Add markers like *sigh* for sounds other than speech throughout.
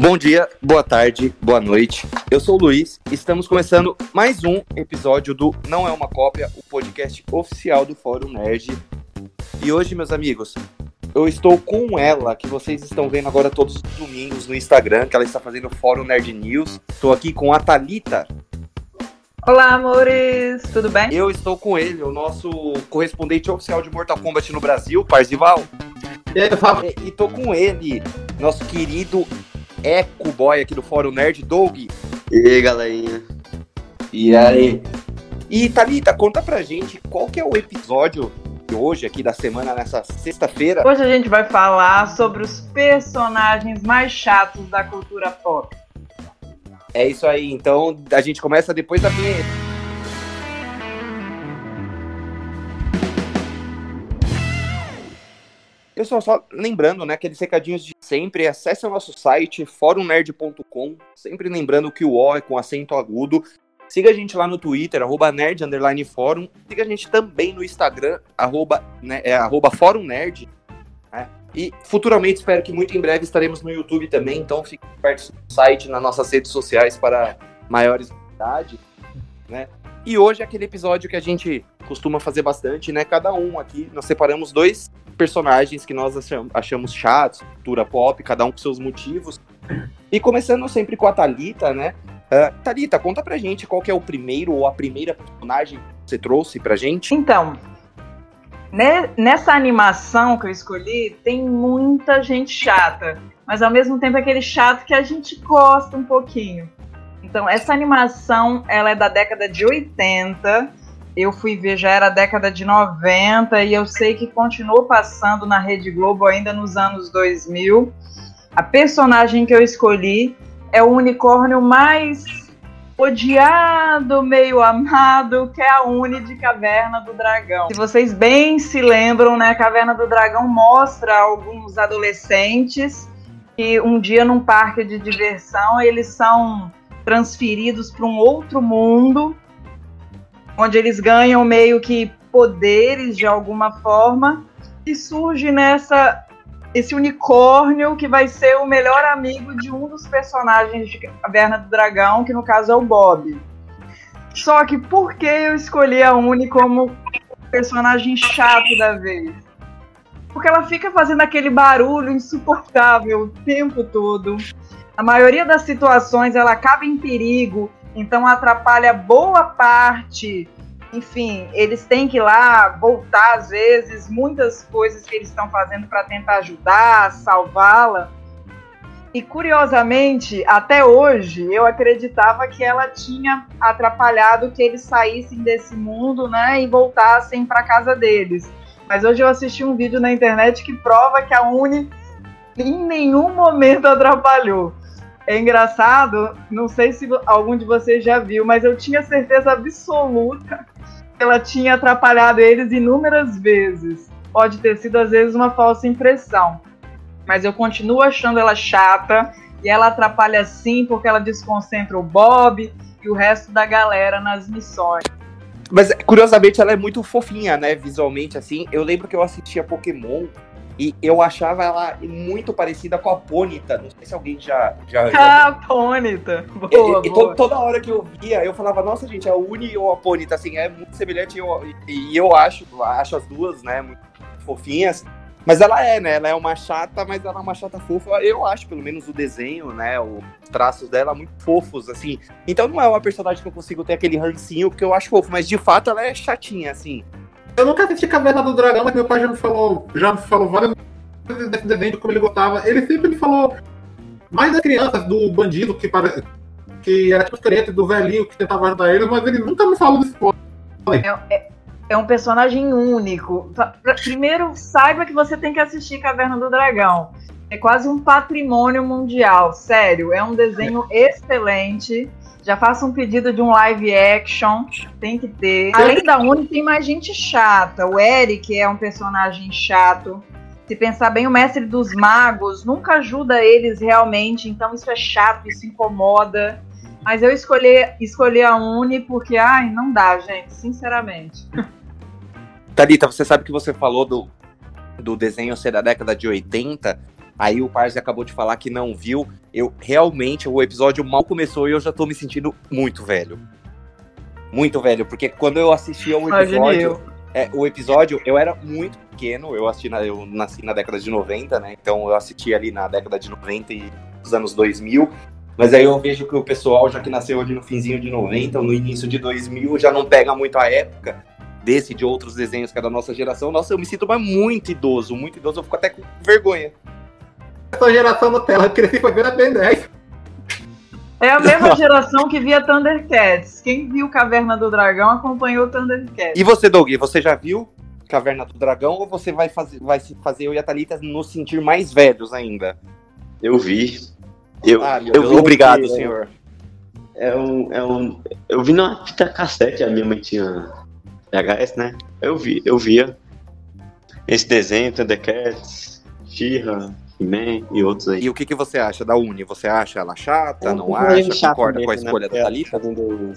Bom dia, boa tarde, boa noite. Eu sou o Luiz. Estamos começando mais um episódio do Não é uma cópia, o podcast oficial do Fórum Nerd. E hoje, meus amigos, eu estou com ela, que vocês estão vendo agora todos os domingos no Instagram, que ela está fazendo Fórum Nerd News. Estou aqui com a Talita. Olá, amores, tudo bem? Eu estou com ele, o nosso correspondente oficial de Mortal Kombat no Brasil, Parzival. E aí, Fábio? E, e tô com ele, nosso querido Eco Boy aqui do Fórum Nerd, Doug. E aí, galerinha? E aí? E Thalita, conta pra gente qual que é o episódio de hoje, aqui da semana, nessa sexta-feira. Hoje a gente vai falar sobre os personagens mais chatos da cultura pop. É isso aí, então a gente começa depois da vinheta. Eu só, só lembrando, né, aqueles recadinhos de sempre, acesse o nosso site, forumnerd.com, sempre lembrando que o O é com acento agudo. Siga a gente lá no Twitter, arroba nerd, underline fórum. Siga a gente também no Instagram, arroba, né, é, arroba fórum nerd. Né? E futuramente, espero que muito em breve estaremos no YouTube também, então fique perto do site, nas nossas redes sociais para maiores novidades, né? E hoje é aquele episódio que a gente costuma fazer bastante, né? Cada um aqui, nós separamos dois personagens que nós achamos, chatos, cultura pop, cada um com seus motivos. E começando sempre com a Thalita, né? Uh, Thalita, conta pra gente qual é o primeiro ou a primeira personagem que você trouxe pra gente. Então, né, nessa animação que eu escolhi, tem muita gente chata, mas ao mesmo tempo é aquele chato que a gente gosta um pouquinho. Então, essa animação, ela é da década de 80, eu fui ver já era década de 90 e eu sei que continuou passando na Rede Globo ainda nos anos 2000. A personagem que eu escolhi é o unicórnio mais odiado, meio amado, que é a Uni de Caverna do Dragão. Se vocês bem se lembram, né, Caverna do Dragão mostra alguns adolescentes que um dia num parque de diversão eles são transferidos para um outro mundo onde eles ganham meio que poderes de alguma forma, e surge nessa esse unicórnio que vai ser o melhor amigo de um dos personagens de Caverna do Dragão, que no caso é o Bob. Só que por que eu escolhi a Uni como personagem chato da vez? Porque ela fica fazendo aquele barulho insuportável o tempo todo. A maioria das situações ela acaba em perigo então atrapalha boa parte. Enfim, eles têm que ir lá voltar às vezes, muitas coisas que eles estão fazendo para tentar ajudar, salvá-la. E curiosamente, até hoje, eu acreditava que ela tinha atrapalhado que eles saíssem desse mundo, né, e voltassem para casa deles. Mas hoje eu assisti um vídeo na internet que prova que a Uni em nenhum momento atrapalhou. É engraçado, não sei se algum de vocês já viu, mas eu tinha certeza absoluta que ela tinha atrapalhado eles inúmeras vezes. Pode ter sido, às vezes, uma falsa impressão. Mas eu continuo achando ela chata e ela atrapalha sim porque ela desconcentra o Bob e o resto da galera nas missões. Mas curiosamente ela é muito fofinha, né? Visualmente, assim. Eu lembro que eu assistia Pokémon e eu achava ela muito parecida com a Pônita. Não sei se alguém já. já, *laughs* já... Ah, Pônita! Boa, e, boa. toda hora que eu via, eu falava, nossa, gente, a Uni ou a Pônita, assim, é muito semelhante. E eu, e eu acho, acho as duas, né, muito fofinhas. Mas ela é, né? Ela é uma chata, mas ela é uma chata fofa. Eu acho, pelo menos, o desenho, né? Os traços dela muito fofos, assim. Então não é uma personagem que eu consigo ter aquele rancinho, porque eu acho fofo, mas de fato ela é chatinha, assim. Eu nunca assisti Caverna do Dragão, mas meu pai já me falou, já me falou várias vezes desse desenho, como ele gostava. Ele sempre me falou mais das crianças, do bandido que, pare... que era tipo diferente, do velhinho que tentava ajudar eles, mas ele nunca me falou desse ponto. É, é, é, um personagem único. Primeiro, saiba que você tem que assistir Caverna do Dragão. É quase um patrimônio mundial, sério. É um desenho é. excelente. Já faça um pedido de um live action, tem que ter. Além da Uni, tem mais gente chata. O Eric é um personagem chato. Se pensar bem, o mestre dos magos nunca ajuda eles realmente, então isso é chato, isso incomoda. Mas eu escolhi, escolhi a Uni porque, ai, não dá, gente, sinceramente. Thalita, você sabe que você falou do, do desenho ser da década de 80, Aí o Parse acabou de falar que não viu. Eu realmente, o episódio mal começou e eu já tô me sentindo muito velho. Muito velho, porque quando eu assisti ao episódio. É, o episódio, eu era muito pequeno, eu assisti na, eu nasci na década de 90, né? Então eu assisti ali na década de 90 e os anos 2000. Mas aí eu vejo que o pessoal, já que nasceu ali no finzinho de 90, no início de 2000, já não pega muito a época desse de outros desenhos que é da nossa geração. Nossa, eu me sinto mais muito idoso, muito idoso, eu fico até com vergonha. Essa geração Nutella, eu cresci foi vendo a Ben 10. É a mesma *laughs* geração que via Thundercats. Quem viu Caverna do Dragão acompanhou Thundercats. E você, Doug, você já viu Caverna do Dragão ou você vai fazer, vai fazer eu e a Thalita nos sentir mais velhos ainda? Eu vi. Eu, ah, eu vi obrigado, que, senhor. É um, é um, eu vi numa fita cassete, a minha mãe tinha VHS, né? Eu vi, eu via esse desenho, Thundercats, She-Ra, He-Man e outros aí. E o que, que você acha da Uni? Você acha ela chata? É não meio acha? Concorda com a mesmo, né? escolha da Porque Thalita? Fazendo,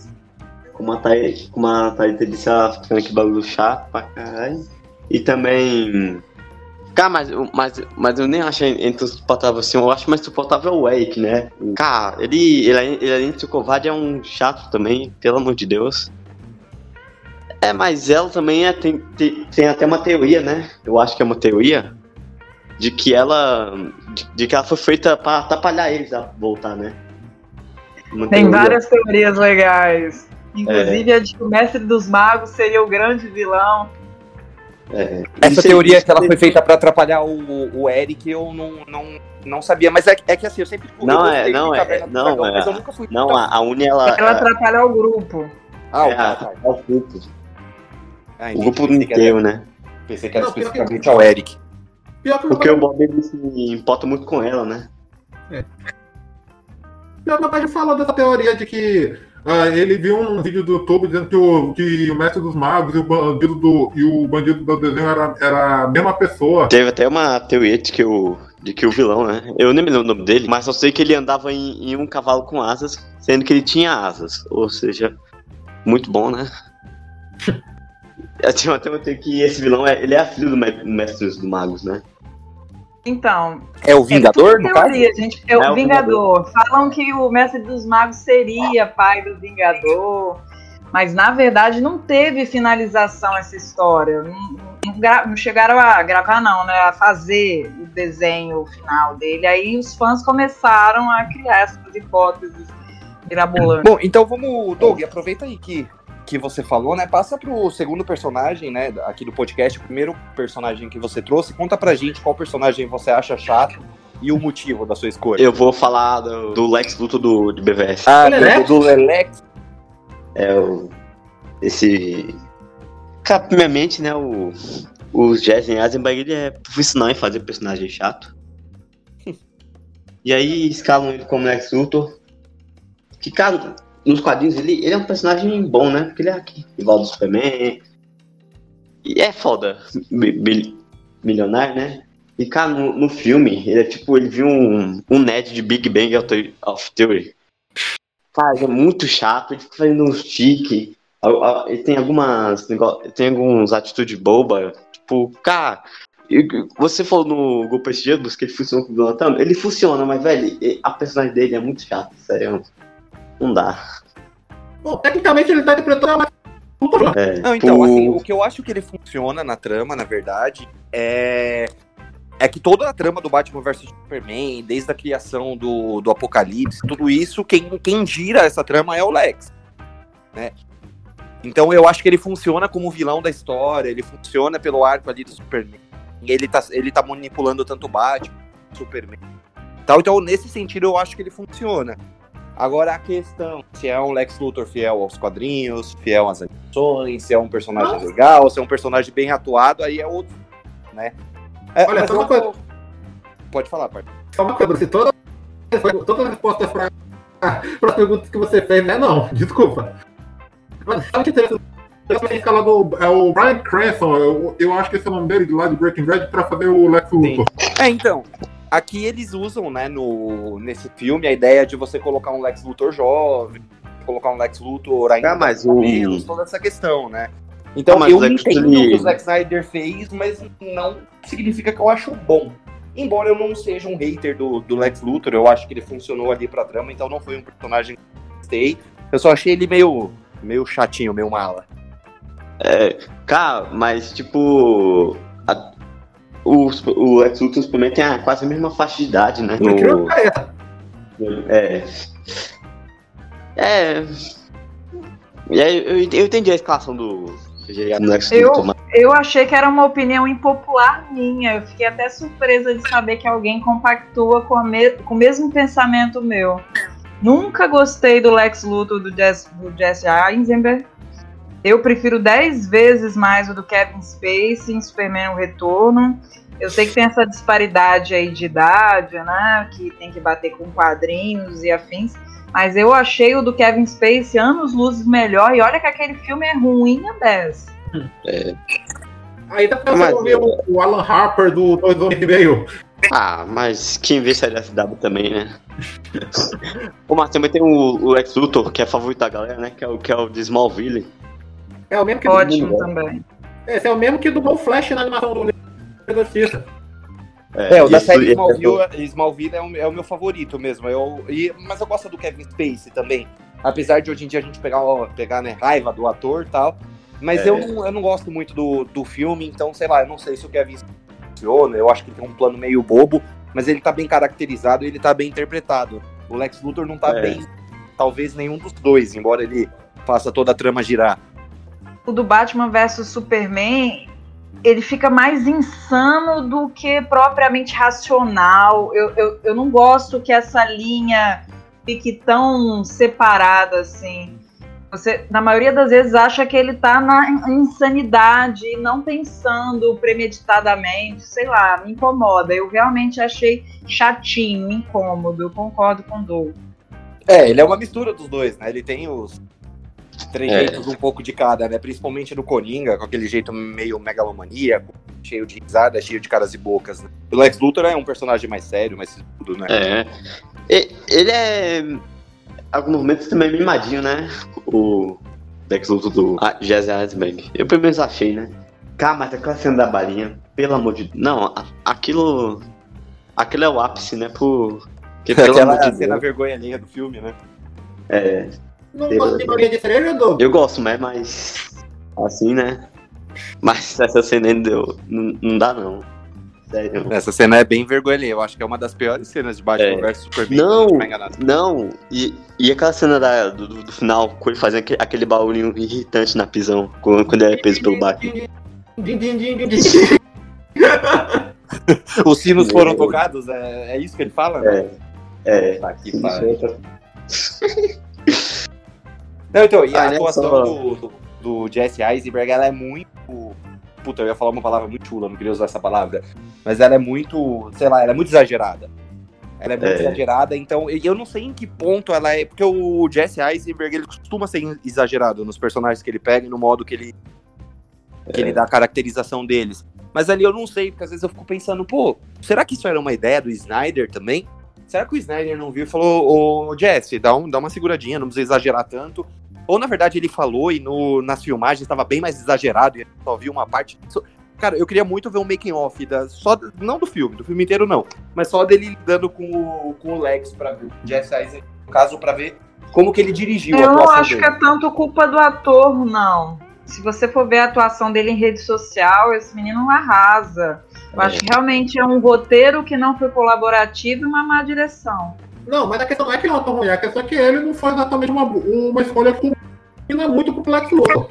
como a Thalita, como a Thalita disse, ela fica ficando aqui bagulho chato pra caralho. E também. Cara, mas, mas, mas eu nem acho entre os suportável assim, eu acho mais suportável o Eric, né? Cara, ele, ele, ele além de ser covarde, é um chato também, pelo amor de Deus. É, mas ela também é, tem, tem, tem até uma teoria, né? Eu acho que é uma teoria de que ela. de, de que ela foi feita pra atrapalhar eles a voltar, né? Tem várias teorias legais. Inclusive a de que o mestre dos magos seria o grande vilão. É, Essa teoria que ela foi feita pra atrapalhar o, o Eric, eu não, não, não sabia. Mas é, é que assim, eu sempre eu Não, é- não, é- não, Dragão, é- mas eu nunca fui Não, tão- a, a Uni, ela. Ela atrapalha o grupo. Ah, é, o, a- tá. é o grupo. Ah, O grupo inteiro, né? Pensei que era Não, especificamente ao Eric. Pior que, Porque o Bob ele se importa muito com ela, né? pior que meu pai falou dessa teoria de que ah, ele viu um vídeo do YouTube dizendo que o, que o mestre dos magos e o bandido do, e o bandido do desenho era, era a mesma pessoa. Teve até uma teoria de que o, de que o vilão, né? Eu nem me lembro o nome dele, mas só sei que ele andava em, em um cavalo com asas, sendo que ele tinha asas. Ou seja, muito bom, né? *laughs* Eu tinha até uma teoria que esse vilão é, ele é filho do me- mestre dos magos, né? Então, É o Vingador, é no caso? gente. É o É o Vingador. Falam que o mestre dos magos seria pai do Vingador. Mas na verdade não teve finalização essa história. Não, não não chegaram a gravar, não, né? A fazer o desenho final dele. Aí os fãs começaram a criar essas hipóteses mirabolantes. Bom, então vamos, Doug, aproveita aí que, que você falou, né? Passa pro segundo personagem, né, aqui do podcast, o primeiro personagem que você trouxe. Conta pra gente qual personagem você acha chato e o motivo da sua escolha. Eu vou falar do, do Lex Luthor do, de BVS. Ah, Lelex? do, do Lelex. É o. Esse. Cara, primeiramente, né, o. O Jason Eisenberg ele é profissional em fazer personagem chato. *laughs* E aí escalam ele como Lex Luthor. Que, cara, nos quadrinhos ele, ele é um personagem bom, né? Porque ele é aqui, rival do Superman. E é foda. mi- mil- milionário, né? E, cara, no, no filme, ele é tipo, ele viu um, um net de Big Bang of Theory. Cara, é muito chato, ele fica fazendo uns tique. Ele tem algumas. Tem algumas atitudes bobas. Tipo, cara. Você falou no esses dias que ele funciona com o também. Ele funciona, mas, velho, a personagem dele é muito chata. Sério. Não dá. Bom, tecnicamente ele tá interpretando a. É, Não, então, tipo, assim, o que eu acho que ele funciona na trama, na verdade, é. É que toda a trama do Batman vs Superman, desde a criação do, do Apocalipse, tudo isso, quem, quem gira essa trama é o Lex. Né? Então eu acho que ele funciona como vilão da história, ele funciona pelo arco ali do Superman. Ele tá, ele tá manipulando tanto o Batman, o Superman. Tal. Então, nesse sentido, eu acho que ele funciona. Agora a questão, se é um Lex Luthor fiel aos quadrinhos, fiel às animações, se é um personagem legal, se é um personagem bem atuado, aí é outro, né? É, Olha, só uma coisa. Pode falar, pai. Só uma coisa, se toda, todas as respostas para as perguntas que você fez, né? Não, desculpa. Mas sabe o que é interessante? Esse escalador é o Brian Cranston, eu, eu acho que esse é o nome dele, lá de Breaking Bad, pra fazer o Lex Luthor. É, então, aqui eles usam, né, no, nesse filme, a ideia de você colocar um Lex Luthor jovem, colocar um Lex Luthor ainda Ah, o- cabelos, toda essa questão, né? Então, Ah, eu Lex entendo o que o Zack Snyder fez, mas não significa que eu acho bom. Embora eu não seja um hater do, do Lex Luthor, eu acho que ele funcionou ali pra trama, então não foi um personagem que eu gostei. Eu só achei ele meio, meio chatinho, meio mala. É, cara, mas tipo. a- o, o Lex Luthor também tem a, quase a mesma faixa de idade, né? No-. É. É. E aí, eu, eu entendi a escalação do Eu- Eu achei que era uma opinião impopular minha. Eu fiquei até surpresa de saber que alguém compactua com, a me- com o mesmo pensamento meu. Nunca gostei do Lex Luthor do Jesse, do Jesse Eisenberg. Eu prefiro 10 vezes mais o do Kevin Spacey em Superman O Retorno. Eu sei que tem essa disparidade aí de idade, né? Que tem que bater com quadrinhos e afins. Mas eu achei o do Kevin Spacey anos luzes melhor. E olha que aquele filme é ruim a 10. Aí tá Mas- pensando ver o, o Alan Harper do Dois Homens e Meio. Ah, mas quem vê da CW também, né? *laughs* Pô, mas também tem o, o Lex Luthor, que é favorito da galera, né? Que é o, que é o de Smallville. É o mesmo que Ótimo bom. também. Esse é o mesmo que do Flash na animação do Liga da Justiça. É, o da série isso- Smallville, Smallville é, o, é o meu favorito mesmo. Eu, e, mas eu gosto do Kevin Spacey também. Apesar de hoje em dia a gente pegar, ó, pegar né, raiva do ator e tal. Mas É. eu, não, eu não gosto muito do, do filme, então, sei lá, eu não sei se o Kevin funciona. Eu acho que tem um plano meio bobo, mas ele tá bem caracterizado e ele tá bem interpretado. O Lex Luthor não tá É. bem, talvez nenhum dos dois, embora ele faça toda a trama girar. O do Batman versus Superman, ele fica mais insano do que propriamente racional. Eu, eu, eu não gosto que essa linha fique tão separada assim. Você, na maioria das vezes, acha que ele tá na insanidade não pensando premeditadamente, sei lá, me incomoda. Eu realmente achei chatinho, incômodo. Eu concordo com o Doug. É, ele é uma mistura dos dois, né? Ele tem os trejeitos É. um pouco de cada, né? Principalmente no Coringa, com aquele jeito meio megalomaníaco, cheio de risada, cheio de caras e bocas, né? O Lex Luthor é um personagem mais sério, mais tudo, né? É. Ele é. Alguns momentos também mimadinho, né? O Lex Luthor do ah, Jesse Eisenberg. Eu pelo menos achei, né? Cara, mas aquela cena da balinha, pelo amor de Deus. Não, aquilo. Aquilo é o ápice, né? Por. Porque, pelo Aquela amor de cena Deus. vergonha alheia do filme, né? É, Não Eu- gosto de balinha de eu gosto, mas, mas. Assim, né? Mas essa cena ainda deu. Não, não dá, não. Sério. Essa cena é bem vergonha. Eu acho que é uma das piores cenas de Batman É. vs Superman. Não. não e, e aquela cena da- do, do- do final, com ele fazendo aquele, aquele barulhinho irritante na prisão, quando, quando ele é preso pelo Batman. *laughs* Os sinos Meu foram Deus. tocados? É, é isso que ele fala? né? É, é. Tá aqui. *laughs* Não, então, e Ah, a né, atuação só- do, do, do Jesse Eisenberg, ela é muito. Puta, eu ia falar uma palavra muito chula, não queria usar essa palavra. Mas ela é muito, sei lá, ela é muito exagerada. Ela é muito É. exagerada, então e eu não sei em que ponto ela é. Porque o Jesse Eisenberg, ele costuma ser exagerado nos personagens que ele pega e no modo que ele. que ele dá a caracterização deles. Mas ali eu não sei, porque às vezes eu fico pensando, pô, será que isso era uma ideia do Snyder também? Será que o Snyder não viu e falou, ô Jesse, dá, um, dá uma seguradinha, não precisa exagerar tanto? Ou na verdade ele falou e no, nas filmagens estava bem mais exagerado e só viu uma parte. Cara, eu queria muito ver um making off da só não do filme, do filme inteiro não, mas só dele lidando com o, com o Lex para ver, o Jesse Eisenberg, no caso para ver como que ele dirigiu a Eu não atuação acho dele. que é tanto culpa do ator, não. Se você for ver a atuação dele em rede social, esse menino arrasa. Eu acho que realmente é um roteiro que não foi colaborativo e uma má direção. Não, mas a questão não é que ele é um ator ruim, a questão é que ele não foi exatamente uma, uma escolha que combina muito com o Lex Luthor.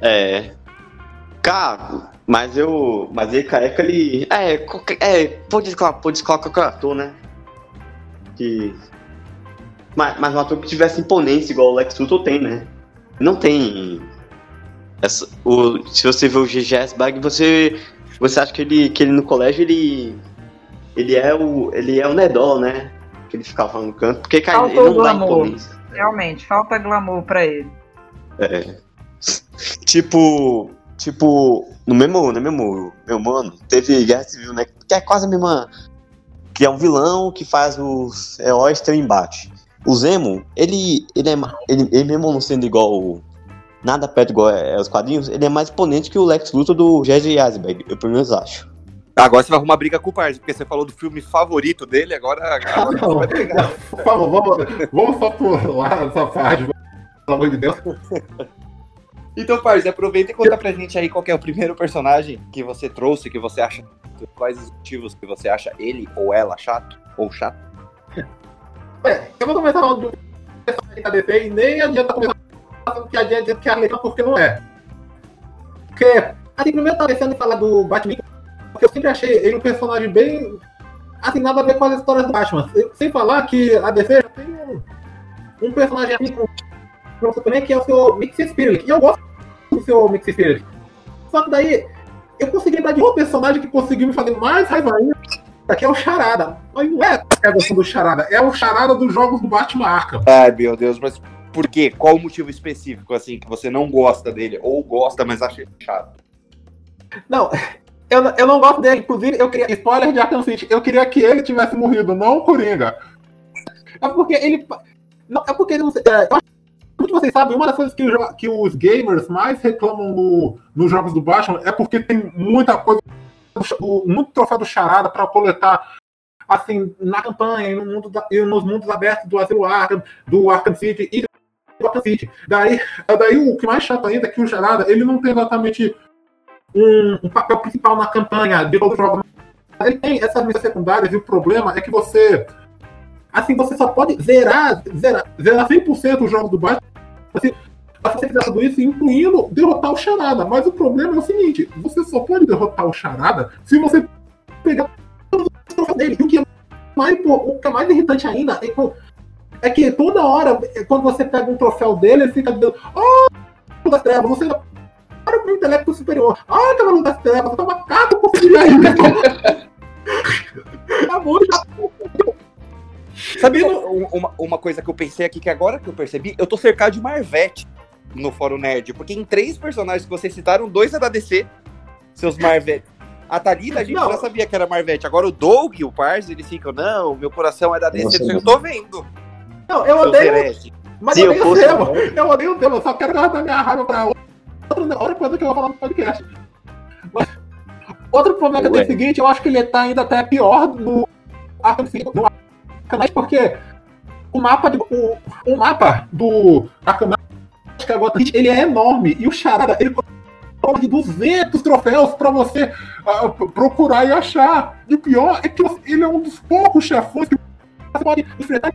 É. Cara, mas eu. Mas ele careca, ele. É, qualquer, é pode escolar, pode escolar qualquer ator, né? Que. Mas, mas um ator que tivesse imponência igual o Lex Luthor tem, né? Não tem. Essa, o, se você vê o GGS Bag, você. Você acha que ele, que ele no colégio ele. Ele é o. Ele é o Nedol, né? Que ele ficava no canto. Porque, cara, ele não dá glamour. imponência. Realmente, falta glamour pra ele. É. Tipo, tipo, no mesmo, no mesmo, meu mano, teve Guerra Civil, né? Que é quase a mesma. Que é um vilão que faz os heróis ter um embate. O Zemo, ele, ele é. Ele, ele mesmo não sendo igual. Nada perto igual é, é os quadrinhos, ele é mais imponente que o Lex Luthor do Jesse Eisenberg, eu pelo menos acho. Agora você vai arrumar briga com o Parse, porque você falou do filme favorito dele, agora, Ah, *laughs* agora não. vai pegar. Por favor, vamos, vamos só pular essa parte, pelo amor de Deus. Então, Parse, aproveita e conta pra gente aí qual que é o primeiro personagem que você trouxe, que você acha. Quais os motivos que você acha ele ou ela chato ou chato? É, eu vou começar falando do personagem da DC e nem adianta começar que adianta que é a legal porque não é. Porque, assim, primeiro eu tava pensando em falar do Batman, porque eu sempre achei ele um personagem bem. Assim, nada a ver com as histórias do Batman. Sem falar que a DC já tem um, um personagem assim com com o Superman que é o seu Mix Spirit. E eu gosto do seu Mix Spirit. Só que daí eu consegui lembrar de um personagem que conseguiu me fazer mais raiva ainda, que é o Charada. Mas não é a versão do Charada, é o Charada dos jogos do Batman Arkham. Ai, meu Deus, mas por quê? Qual o motivo específico, assim, que você não gosta dele? Ou gosta, mas acha chato? Não, eu, eu não gosto dele. Inclusive, eu queria. Spoiler de Arkham City. Eu queria que ele tivesse morrido, não o Coringa. É porque ele. Não, é porque ele não é, eu acho que vocês sabem, uma das coisas que, jo- que os gamers mais reclamam no- nos jogos do Batman é porque tem muita coisa. o- Muito troféu do Charada pra coletar. Assim, na campanha e, no mundo da- e nos mundos abertos do Asilo Arkham, do Arkham City e Arkham City. Daí, daí o que mais chato ainda é que o Charada ele não tem exatamente um, um papel principal na campanha de jogos. Mas ele tem essas missões secundárias e o problema é que você. Assim, você só pode zerar, zerar, zerar 100% os jogos do Batman se você fizer tudo isso, incluindo derrotar o Charada. Mas o problema é o seguinte: você só pode derrotar o Charada se você pegar todos os troféus dele. E o que é mais, pô, o que é mais irritante ainda é, que- é que toda hora, quando você pega um troféu dele, ele fica dizendo: Oh, das trevas, você para pro intelecto superior. Ah, cavalo das trevas, eu tô macaco, conseguiria *laughs* ainda. Tá bom, já. Sabe um- uma, uma coisa que eu pensei aqui, que agora que eu percebi, eu tô cercado de Marvete no Fórum Nerd, porque em três personagens que vocês citaram, dois é da DC, seus Marvete. A Thalita, a gente Não. já sabia que era Marvete. Agora o Doug e o Parse, eles ficam, não, meu coração é da DC, Nossa, eu tô vendo. Não, eu odeio. Mas Se eu odeio o fosse. tema. Eu odeio o tema, eu só quero guardar minha raiva pra outra, outra coisa que eu vou falar no podcast. Mas, outro problema que eu tenho é o seguinte, eu acho que ele tá ainda até pior no Arkham no Arkham porque o mapa, de, o, o mapa do Arkham Knight, é ele é enorme, e o Charada, ele de 200 troféus pra você p- procurar e achar. E o pior é que ele é um dos poucos chefões que você pode enfrentar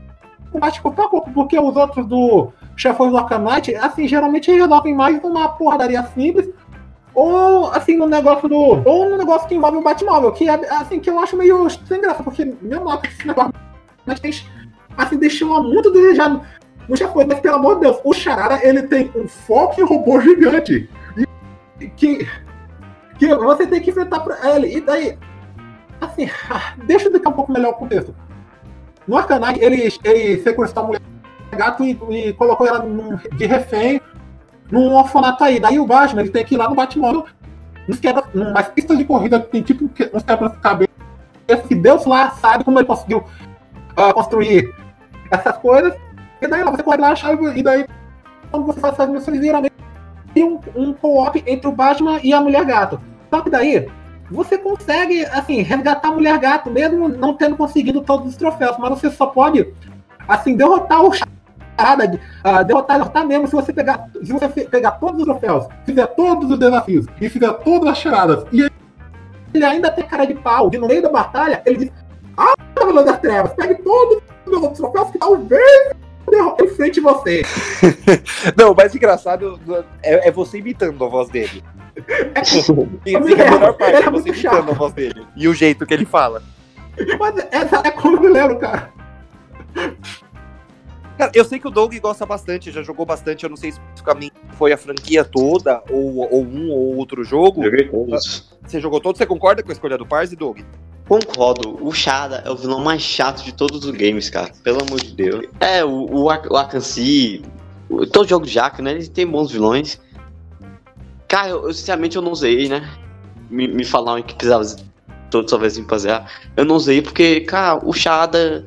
pouco pouco, porque os outros do chefões do Arkham Knight, assim, geralmente resolvem mais numa porradaria simples, ou assim, no negócio do. Ou no negócio que envolve o Batmóvel, que é assim, que eu acho meio sem graça, porque meu mapa esse negócio mas tem assim, deixou muito a desejar no chefões, mas pelo amor de Deus, o Charada ele tem um foco robô gigante. E que. Que você tem que enfrentar pra ele. E daí. Assim, *laughs* deixa eu explicar um pouco melhor o contexto. No Arcanite, ele, ele sequestrou a mulher gato e, e colocou ela num- de refém num orfanato aí. Daí o Batman ele tem que ir lá no Batmóvel, numas pistas de corrida que tem tipo uns quebra-cabeça. Que Deus lá sabe como ele conseguiu ah, construir essas coisas. E daí lá você corre lá a chave e daí quando você faz essas missões vira meio um, um co-op entre o Batman e a Mulher Gato. Só que daí você consegue, assim, resgatar a Mulher Gato, mesmo não tendo conseguido todos os troféus, mas você só pode, assim, derrotar o charada, ah, derrotar, derrotar mesmo se você pegar, se você pegar todos os troféus, fizer todos os desafios e fizer todas as charadas, e ele ainda tem cara de pau, de no meio da batalha, ele diz, ah, Cavaleiro das Trevas, pegue todos os outros troféus que talvez em frente você. *laughs* Não, o mais engraçado é, é você imitando a voz dele. É a melhor parte, Ele é é você imitando a voz dele. E o jeito que ele fala. Mas essa é como eu me lembro, cara. Cara, eu sei que o Doug gosta bastante, já jogou bastante, eu não sei especificamente se foi a franquia toda, ou, ou um ou outro jogo. Joguei todos. Você jogou todos, você concorda com a escolha do Parse, Doug? Concordo, o Shada é o vilão mais chato de todos os games, cara. Pelo amor de Deus. É, o, o, o Akansi, todo jogo de Jack, né? Ele tem bons vilões. Cara, eu, eu, sinceramente eu não usei, né? Me, me falaram que precisava todo sua vez pra zerar. Eu não usei porque, cara, o Shada.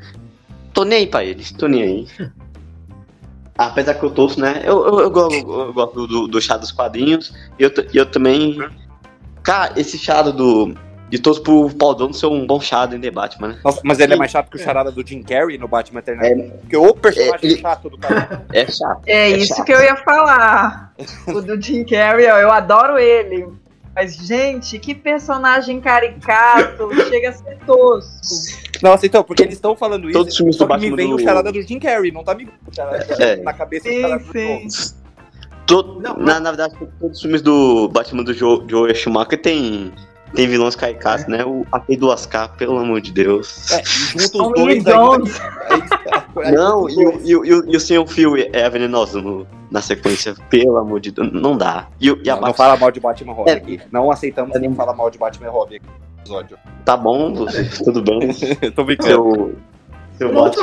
Tô nem aí pra ele, tô nem aí. *laughs* Apesar que eu torço, né? Eu, eu, eu, go- eu gosto do, do Shada dos quadrinhos. E eu, eu também. Cara, esse Shada do, de todos pro Paul ser um bom charada em The Batman, né? Nossa, mas ele é mais chato que o charada do Jim Carrey no Batman Eternamente. É, Porque o personagem É, ele- chato do cara. é chato. É, É isso chato. que eu ia falar. O do Jim Carrey, ó, eu adoro ele. Mas, gente, que personagem caricato, chega a ser tosco. Nossa, então, porque eles estão falando isso. Todos os filmes só do que me Batman vem do- o charada do Jim Carrey, não tá me o charada É. na cabeça do Sim, charada do sim. Joe. To- Não, na, na verdade, todos os filmes do Batman do Joe, Joe Schumacher tem, tem vilões caricatos, né? O aquele do Ascar, pelo amor de Deus. É, *laughs* junta os São dois é isso, é- Não, é- e, o- e, o- e, o- e o Senhor Phil é venenoso no- na sequência, pelo amor de Deus, não dá. E, e a Não, não fala mal de Batman Robin É. aqui. Não aceitamos quem fala mal de Batman Robin aqui no episódio. tá bom, tudo bem. *laughs* Tô brincando. Seu, seu bote.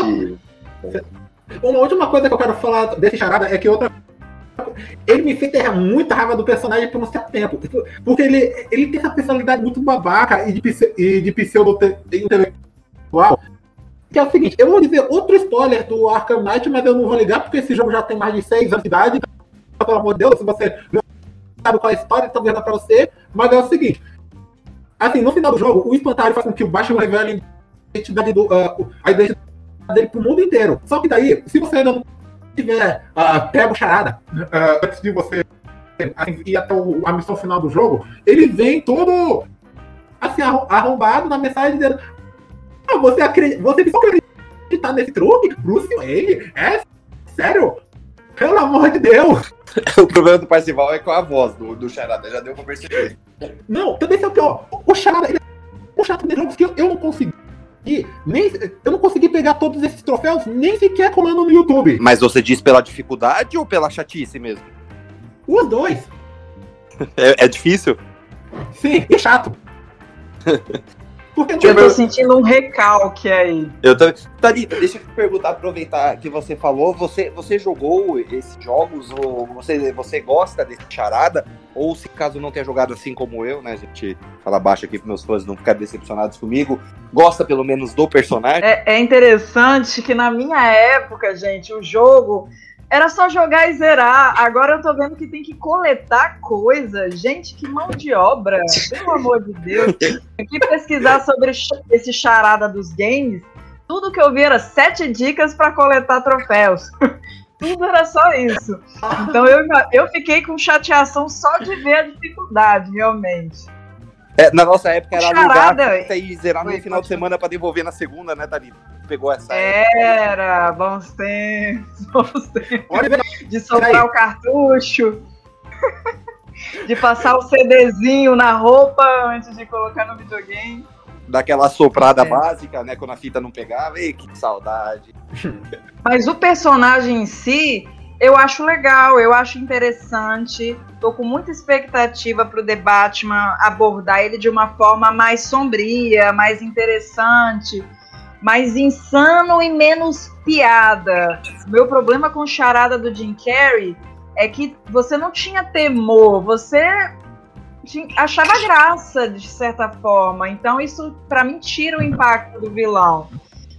Uma última coisa que eu quero falar desse charada é que outra. Ele me fez ter muita raiva do personagem por um certo tempo. Porque ele, ele tem essa personalidade muito babaca e de, e de pseudo intelectual. Que é o seguinte, eu vou dizer outro spoiler do Arkham Knight, mas eu não vou ligar porque esse jogo já tem mais de 6 anos de idade. Então, pelo amor de Deus, se você não sabe qual é a história, então não pra você. Mas é o seguinte. Assim, no final do jogo, o espantalho faz com que o Batman revele a identidade, do, ah, a identidade dele pro mundo inteiro. Só que daí, se você ainda não tiver ah, pego o charada ah, antes de você ir até o- a missão final do jogo, ele vem todo assim, arro- arrombado na mensagem dizendo ah, você acredita, você só acreditar nesse truque? Bruce Wayne? É sério? Pelo amor de Deus! *laughs* O problema do Parcival é com a voz do, do charada, já deu pra perceber. Não, também é o pior. O Charada, ele é um chato de jogos que eu, eu não consegui. Nem, eu não consegui pegar todos esses troféus, nem sequer colando no YouTube. Mas você diz pela dificuldade ou pela chatice mesmo? Os dois. *laughs* É, é difícil? Sim, é chato. *laughs* Porque Eu tô sentindo um recalque aí. Eu também. Thalita, deixa eu te perguntar, aproveitar que você falou, você, você jogou esses jogos, ou você, você gosta desse charada? Ou se caso não tenha jogado assim como eu, né? A gente fala baixo aqui para meus fãs não ficarem decepcionados comigo, gosta pelo menos do personagem? É, é interessante que na minha época, gente, o jogo era só jogar e zerar. Agora eu tô vendo que tem que coletar coisa. Gente, que mão de obra. Pelo amor de Deus. Aqui pesquisar sobre esse charada dos games. Tudo que eu vi era sete dicas para coletar troféus. *laughs* Tudo era só isso. Então eu, eu fiquei com chateação só de ver a dificuldade, realmente. É, na nossa época era alugar Charada. a fita e zerar no final de semana para devolver na segunda, né, Thalita? Pegou essa É. época. Era, bons tempos, bons tempos. Olha, de soltar o cartucho, *laughs* de passar o CDzinho na roupa antes de colocar no videogame. Daquela soprada É. básica, né? Quando a fita não pegava. Ei, que saudade. Mas o personagem em si, eu acho legal, eu acho interessante. Tô com muita expectativa pro The Batman abordar ele de uma forma mais sombria, mais interessante, mais insano e menos piada. O meu problema com charada do Jim Carrey é que você não tinha temor, você achava graça de certa forma. Então isso para mim tira o impacto do vilão.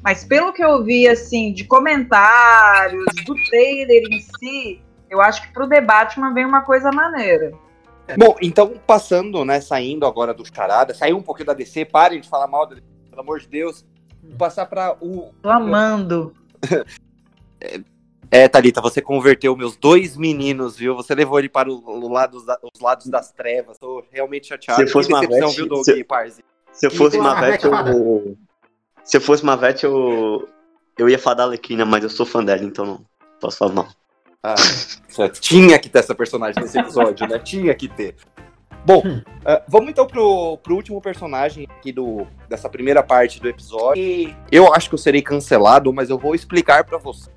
Mas pelo que eu vi, assim, de comentários, do trailer em si, eu acho que pro The Batman vem uma coisa maneira. Bom, então passando, né, saindo agora do charada, saiu um pouquinho da DC, parem de falar mal da DC, pelo amor de Deus. Passar para o. Tô amando. É, Thalita, você converteu meus dois meninos, viu? Você levou ele para o, o lado, da- os lados das trevas. Tô realmente chateado. Se fosse que uma decepção, Vete, viu, Doug se- Parzi? Se eu fosse uma Vete, eu. Se eu fosse uma Vete, eu. Eu ia falar da Alequina, mas eu sou fã dela, então não posso falar não. Ah, tinha que ter essa personagem nesse episódio, né? Tinha que ter. Bom, ah, vamos então pro, pro último personagem aqui do, dessa primeira parte do episódio. E eu acho que eu serei cancelado, mas eu vou explicar pra você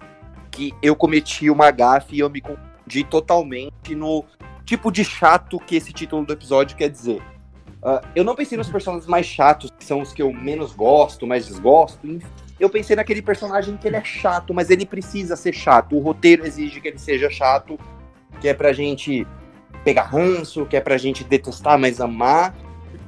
que eu cometi uma gafe e eu me confundi totalmente no tipo de chato que esse título do episódio quer dizer. Ah, eu não pensei nos personagens mais chatos, que são os que eu menos gosto, mais desgosto. Eu pensei naquele personagem que ele é chato, mas ele precisa ser chato. O roteiro exige que ele seja chato, que é pra gente pegar ranço, que é pra gente detestar, mas amar.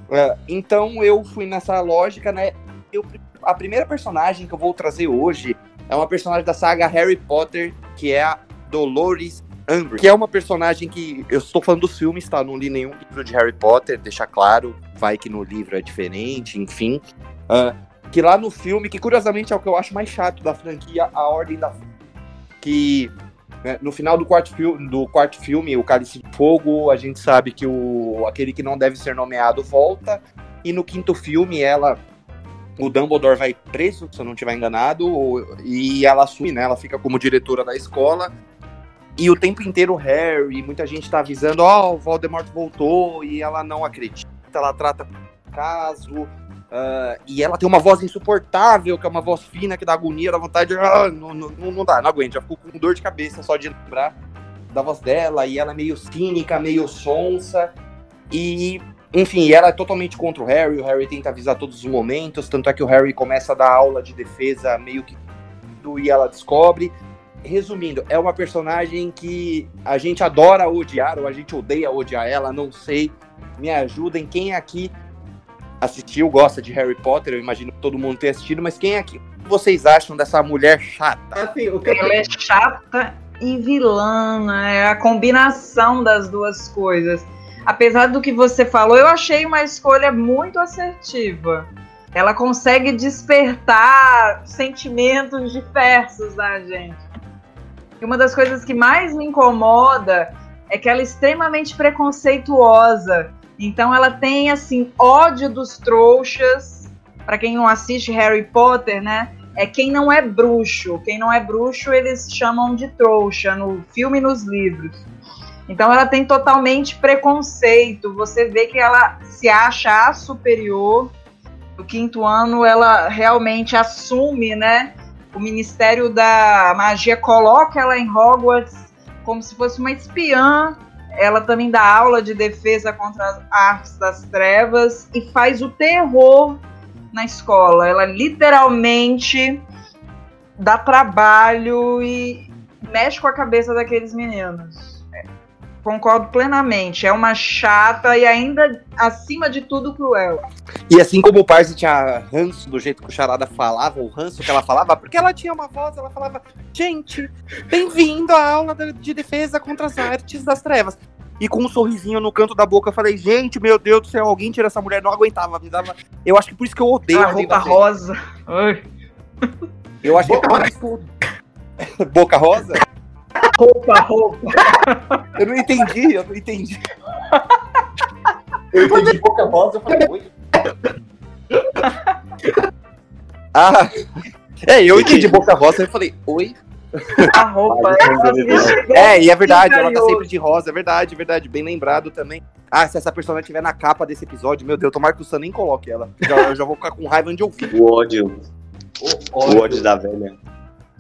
Ah, então eu fui nessa lógica, né? Eu, a primeira personagem que eu vou trazer hoje é uma personagem da saga Harry Potter, que é a Dolores Amber, que é uma personagem que eu estou falando dos filmes, tá? Não li nenhum livro de Harry Potter, deixar claro, vai que no livro é diferente, enfim. Uh, que lá no filme, que curiosamente é o que eu acho mais chato da franquia, a Ordem da que né, no final do quarto, filme, do quarto filme, o Cálice de Fogo, a gente sabe que o aquele que não deve ser nomeado volta, e no quinto filme ela o Dumbledore vai preso, se eu não estiver enganado, e ela assume, né? Ela fica como diretora da escola. E o tempo inteiro o Harry, muita gente tá avisando, ó, oh, o Voldemort voltou, e ela não acredita, ela trata o caso, Uh, e ela tem uma voz insuportável, que é uma voz fina, que dá agonia, dá vontade de. Ah, não, não, não dá, não aguento. Já fico com dor de cabeça só de lembrar da voz dela. E ela é meio cínica, meio sonsa. E, enfim, ela é totalmente contra o Harry. O Harry tenta avisar todos os momentos. Tanto é que o Harry começa a dar aula de defesa meio que. E ela descobre. Resumindo, é uma personagem que a gente adora odiar, ou a gente odeia odiar ela, não sei. Me ajudem. Quem aqui assistiu, gosta de Harry Potter, eu imagino que todo mundo tenha assistido, mas quem é que vocês acham dessa mulher chata? Assim, o que Ela é chata e vilã, né? é a combinação das duas coisas. Apesar do que você falou, eu achei uma escolha muito assertiva. Ela consegue despertar sentimentos diversos na gente. E uma das coisas que mais me incomoda é que ela é extremamente preconceituosa então ela tem assim ódio dos trouxas. Para quem não assiste Harry Potter, né? É quem não é bruxo. Quem não é bruxo eles chamam de trouxa no filme e nos livros. Então ela tem totalmente preconceito. Você vê que ela se acha a superior. No quinto ano ela realmente assume, né? O Ministério da Magia coloca ela em Hogwarts como se fosse uma espiã ela também dá aula de defesa contra as artes das trevas e faz o terror na escola. Ela literalmente dá trabalho e mexe com a cabeça daqueles meninos. Concordo plenamente. É uma chata e ainda, acima de tudo, cruel. E assim como o Parse tinha ranço do jeito que o Charada falava, o ranço que ela falava, porque ela tinha uma voz, ela falava: Gente, bem-vindo à aula de defesa contra as artes das trevas. E com um sorrisinho no canto da boca, eu falei: Gente, meu Deus do céu, alguém tira essa mulher, não aguentava. Me dava... Eu acho que por isso que eu odeio a, roupa rosa. Ai. Eu acho que por isso. *laughs* Boca rosa? Roupa, roupa. *laughs* Eu não entendi, eu não entendi. Eu entendi boca rosa, eu falei, oi. *laughs* Ah, é, eu entendi boca rosa, eu falei, oi. A roupa. é, e é verdade, ela tá sempre de rosa, é verdade, é verdade, bem lembrado também. Ah, se essa personagem estiver na capa desse episódio, meu Deus, tomara que o Sam nem coloque ela. Já, eu já vou ficar com raiva de ouvir. O ódio. O ódio, o ódio da velha.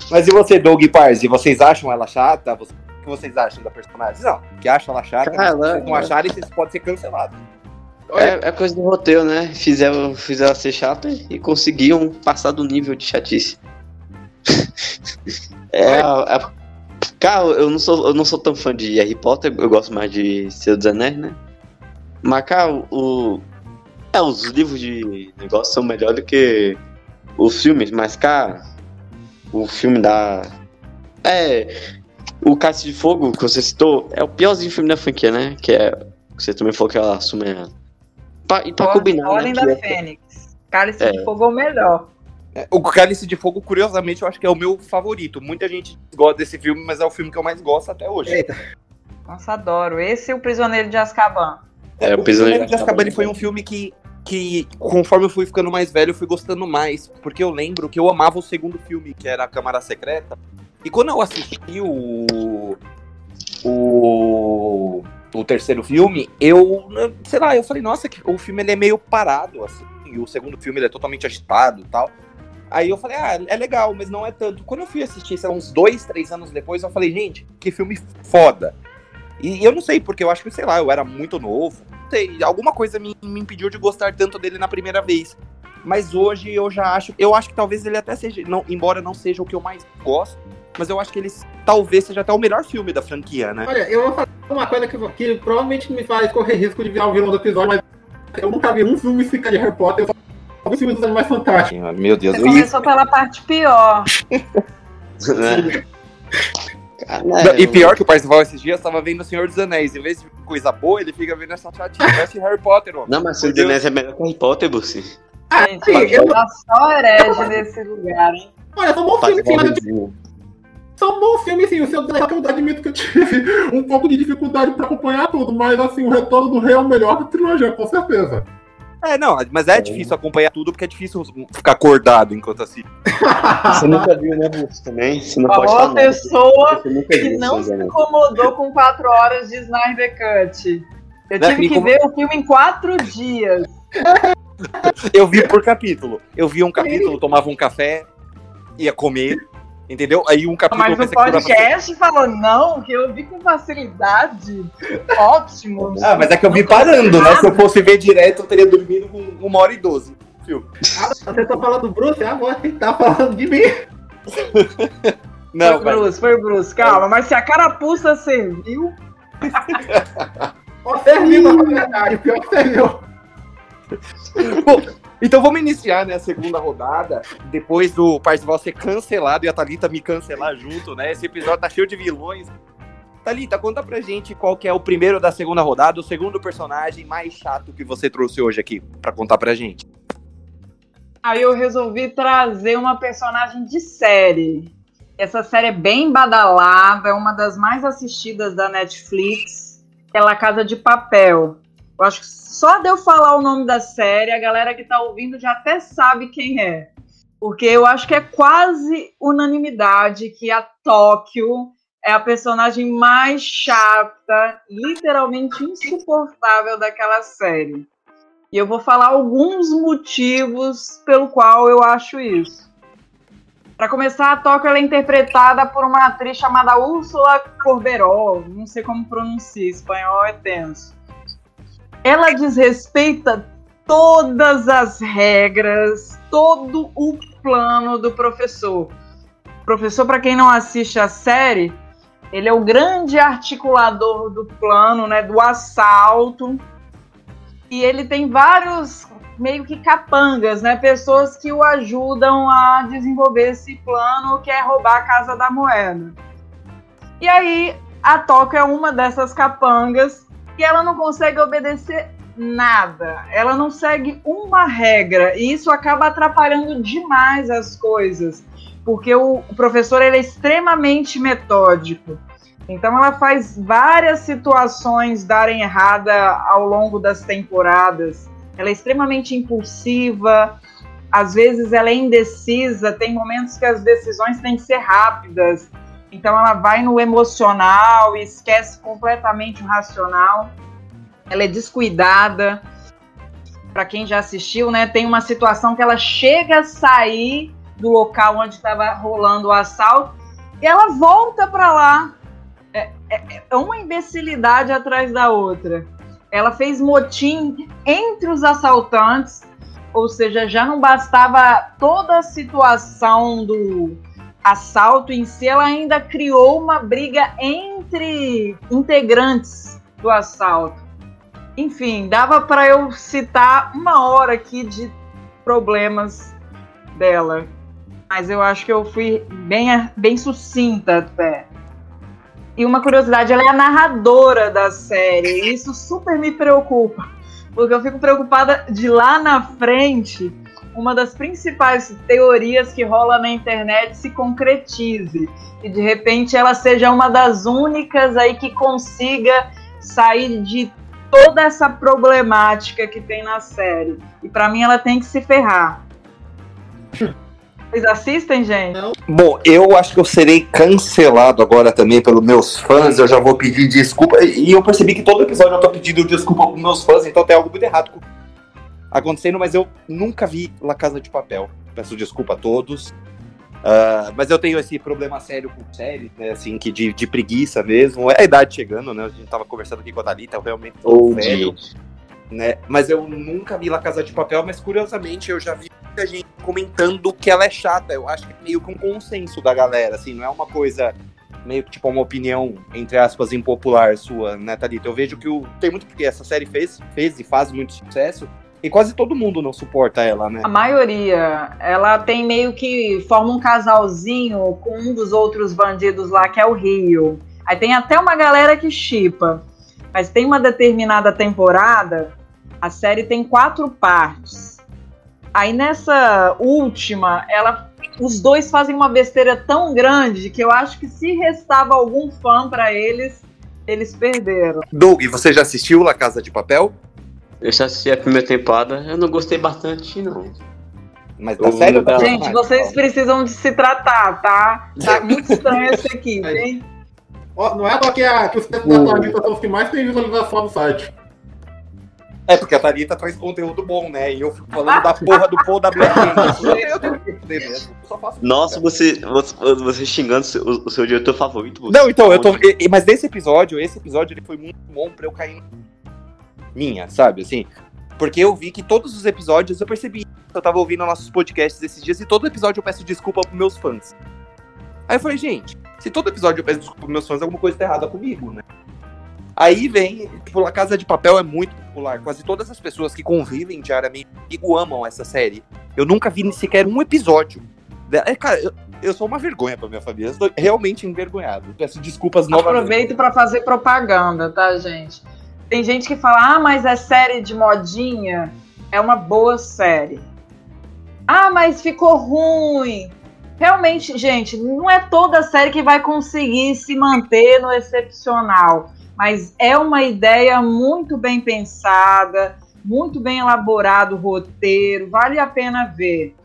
Mas e você, Doug Parzi? Vocês acham ela chata? O que vocês acham da personagem? Não, que acham ela chata, ah, ela, vocês não acharem, vocês podem ser cancelados. É, é, coisa do roteiro, né? Fizeram, fizeram ser chata e conseguiam passar do nível de chatice. *laughs* é, é, cara, eu não, sou, eu não sou tão fã de Harry Potter, eu gosto mais de Senhor dos Anéis, né? Mas, cara, o. É, os livros de negócio são melhores do que os filmes, mas, cara, o filme da. É. O Cássio de Fogo, que você citou, é o piorzinho filme da franquia, né? Que é. Você também falou que ela assume. Pra, e pra combinar. Ordem né, da é... Fênix. Cálice é. de Fogo é o melhor. É, o Cálice de Fogo, curiosamente, eu acho que é o meu favorito. Muita gente gosta desse filme, mas é o filme que eu mais gosto até hoje. Eita. Nossa, adoro. Esse é o Prisioneiro de Azkaban. É, o, o Prisioneiro de Azkaban foi um filme que que conforme eu fui ficando mais velho, eu fui gostando mais. Porque eu lembro que eu amava o segundo filme, que era a Câmara Secreta. E quando eu assisti o. O. O terceiro filme, eu. Sei lá, eu falei, nossa, que o filme ele é meio parado, assim. E o segundo filme ele é totalmente agitado e tal. Aí eu falei, ah, é legal, mas não é tanto. Quando eu fui assistir, sei lá, uns dois, três anos depois, eu falei, gente, que filme foda. E eu não sei, porque eu acho que, sei lá, eu era muito novo. Sei, alguma coisa me, me impediu de gostar tanto dele na primeira vez. Mas hoje eu já acho. Eu acho que talvez ele até seja. Não, embora não seja o que eu mais gosto. Mas eu acho que ele talvez seja até o melhor filme da franquia, né? Olha, eu vou falar uma coisa que, que provavelmente me faz correr risco de virar o vilão do episódio, mas eu nunca vi um filme de Harry Potter, eu só vi filmes dos animais fantásticos. Meu Deus, Você começou pela parte pior. *laughs* né? Cara, E pior que o Parzival esses dias tava vendo o Senhor dos Anéis. Em vez de coisa boa, ele fica vendo essa chatinha. Parece Harry Potter. Não, mas. Anéis é melhor que Harry Potter, você. Gente, sim, eu- tá só herege nesse lugar, hein? Olha, são bons filmes, sim, mas eu Parzivalzinho. São bons filmes, sim. O seu Drake, eu admito que eu tive um pouco de dificuldade pra acompanhar tudo, mas assim, o retorno do rei é o melhor da trilogia, com certeza. É, não, mas é difícil acompanhar tudo porque é difícil ficar acordado enquanto assiste. *laughs* Você nunca viu, né, Busto, também? Você não pode Falou falar a nada. pessoa nunca que viu não se incomodou com quatro horas de Snyder Cut. Eu Né, tive que ver o filme em quatro dias. Eu vi por capítulo. Eu vi um capítulo, tomava um café, ia comer, entendeu? Aí um capítulo Mas o podcast falou, não, que eu vi com facilidade. Ótimo. Ah, mas é que eu vi parando, né? Se eu fosse ver direto, eu teria dormido com uma hora e doze. Filme. Você tá falando do Bruce, agora quem tá falando de mim. Não, foi mas- Bruce, foi Bruce. Calma, mas se a carapuça serviu, serviu, na verdade, pior que serviu. Bom, então vamos iniciar né, a segunda rodada, depois do Parzival ser cancelado e a Thalita me cancelar junto, né? Esse episódio tá cheio de vilões. Thalita, conta pra gente qual que é o primeiro da segunda rodada, o segundo personagem mais chato que você trouxe hoje aqui pra contar pra gente. aí eu resolvi trazer uma personagem de série. Essa série é bem badalada, é uma das mais assistidas da Netflix, que é La Casa de Papel. Eu acho que só de eu falar o nome da série, a galera que tá ouvindo já até sabe quem é. Porque eu acho que é quase unanimidade que a Tóquio é a personagem mais chata, literalmente insuportável daquela série. E eu vou falar alguns motivos pelo qual eu acho isso. Para começar, a Tóquio é interpretada por uma atriz chamada Úrsula Corberó, não sei como pronuncia, espanhol é tenso. Ela desrespeita todas as regras, todo o plano do professor. O professor, para quem não assiste a série, ele é o grande articulador do plano, né, do assalto. E ele tem vários meio que capangas, né, pessoas que o ajudam a desenvolver esse plano que é roubar a casa da moeda. E aí a Tóquio é uma dessas capangas e ela não consegue obedecer nada. Ela não segue uma regra e isso acaba atrapalhando demais as coisas, porque o, professor ele é extremamente metódico. Então ela faz várias situações darem errada ao longo das temporadas. Ela é extremamente impulsiva, às vezes ela é indecisa, tem momentos que as decisões têm que ser rápidas. Então ela vai no emocional e esquece completamente o racional. Ela é descuidada. Para quem já assistiu, né, tem uma situação que ela chega a sair do local onde estava rolando o assalto e ela volta para lá. É, é, é uma imbecilidade atrás da outra. Ela fez motim entre os assaltantes, ou seja, já não bastava toda a situação do assalto em si, ela ainda criou uma briga entre integrantes do assalto. Enfim, dava para eu citar uma hora aqui de problemas dela, mas eu acho que eu fui bem, bem sucinta até. E uma curiosidade, ela é a narradora da série, e isso super me preocupa, porque eu fico preocupada de lá na frente uma das principais teorias que rola na internet se concretize e de repente ela seja uma das únicas aí que consiga sair de toda essa problemática que tem na série. E para mim ela tem que se ferrar. Vocês assistem, gente? Bom, eu acho que eu serei cancelado agora também pelos meus fãs. Eu já vou pedir desculpa. E eu percebi que todo episódio eu tô pedindo desculpa pros meus fãs, então tem algo muito errado acontecendo, mas eu nunca vi La Casa de Papel. Peço desculpa a todos. Uh, mas eu tenho esse problema sério com séries, né? Assim, que de, de preguiça mesmo. É a idade chegando, né? A gente tava conversando aqui com a Thalita, eu realmente tô Ou velho, né? Mas eu nunca vi La Casa de Papel, mas curiosamente eu já vi muita gente comentando que ela é chata. Eu acho que é meio que um consenso da galera, assim, não é uma coisa meio que tipo uma opinião, entre aspas, impopular sua, né, Thalita? Eu vejo que o, tem muito porque essa série fez, fez e faz muito sucesso, E quase todo mundo não suporta ela, né? A maioria, ela tem meio que forma um casalzinho com um dos outros bandidos lá, que é o Rio. Aí tem até uma galera que chipa. Mas tem uma determinada temporada, a série tem quatro partes. Aí nessa última, ela, os dois fazem uma besteira tão grande que eu acho que se restava algum fã para eles, eles perderam. Doug, você já assistiu La Casa de Papel? Eu já assisti a primeira temporada, eu não gostei bastante, não. Mas Eu- série ou da Gente, vocês precisam de se tratar, tá? Tá *laughs* muito estranho essa equipe, hein? Ó, não é só que, a, que os textos da Thalita são os que mais tem visualização no site. É, porque a Thalita traz conteúdo bom, né? E eu fico falando da porra do Paul da Black *laughs* Nossa, você, você, você xingando o seu, o seu diretor favorito. você- Não, então, eu tô. Mas nesse episódio, esse episódio ele foi muito bom pra eu cair minha, sabe? Assim. Porque eu vi que todos os episódios eu percebi. Eu tava ouvindo nossos podcasts esses dias e todo episódio eu peço desculpa pros meus fãs. Aí eu falei, gente, se todo episódio eu peço desculpa pros meus fãs, alguma coisa tá errada comigo, né? Aí vem, tipo, A Casa de Papel é muito popular. Quase todas as pessoas que convivem diariamente comigo amam essa série. Eu nunca vi sequer um episódio. dela. É, cara, eu, eu sou uma vergonha pra minha família. Eu estou realmente envergonhado. Peço desculpas novamente. Aproveito para fazer propaganda, tá, gente? Tem gente que fala, ah, mas é série de modinha. É uma boa série. Ah, mas ficou ruim. Realmente, gente, não é toda série que vai conseguir se manter no excepcional. Mas é uma ideia muito bem pensada, muito bem elaborado o roteiro, vale a pena ver.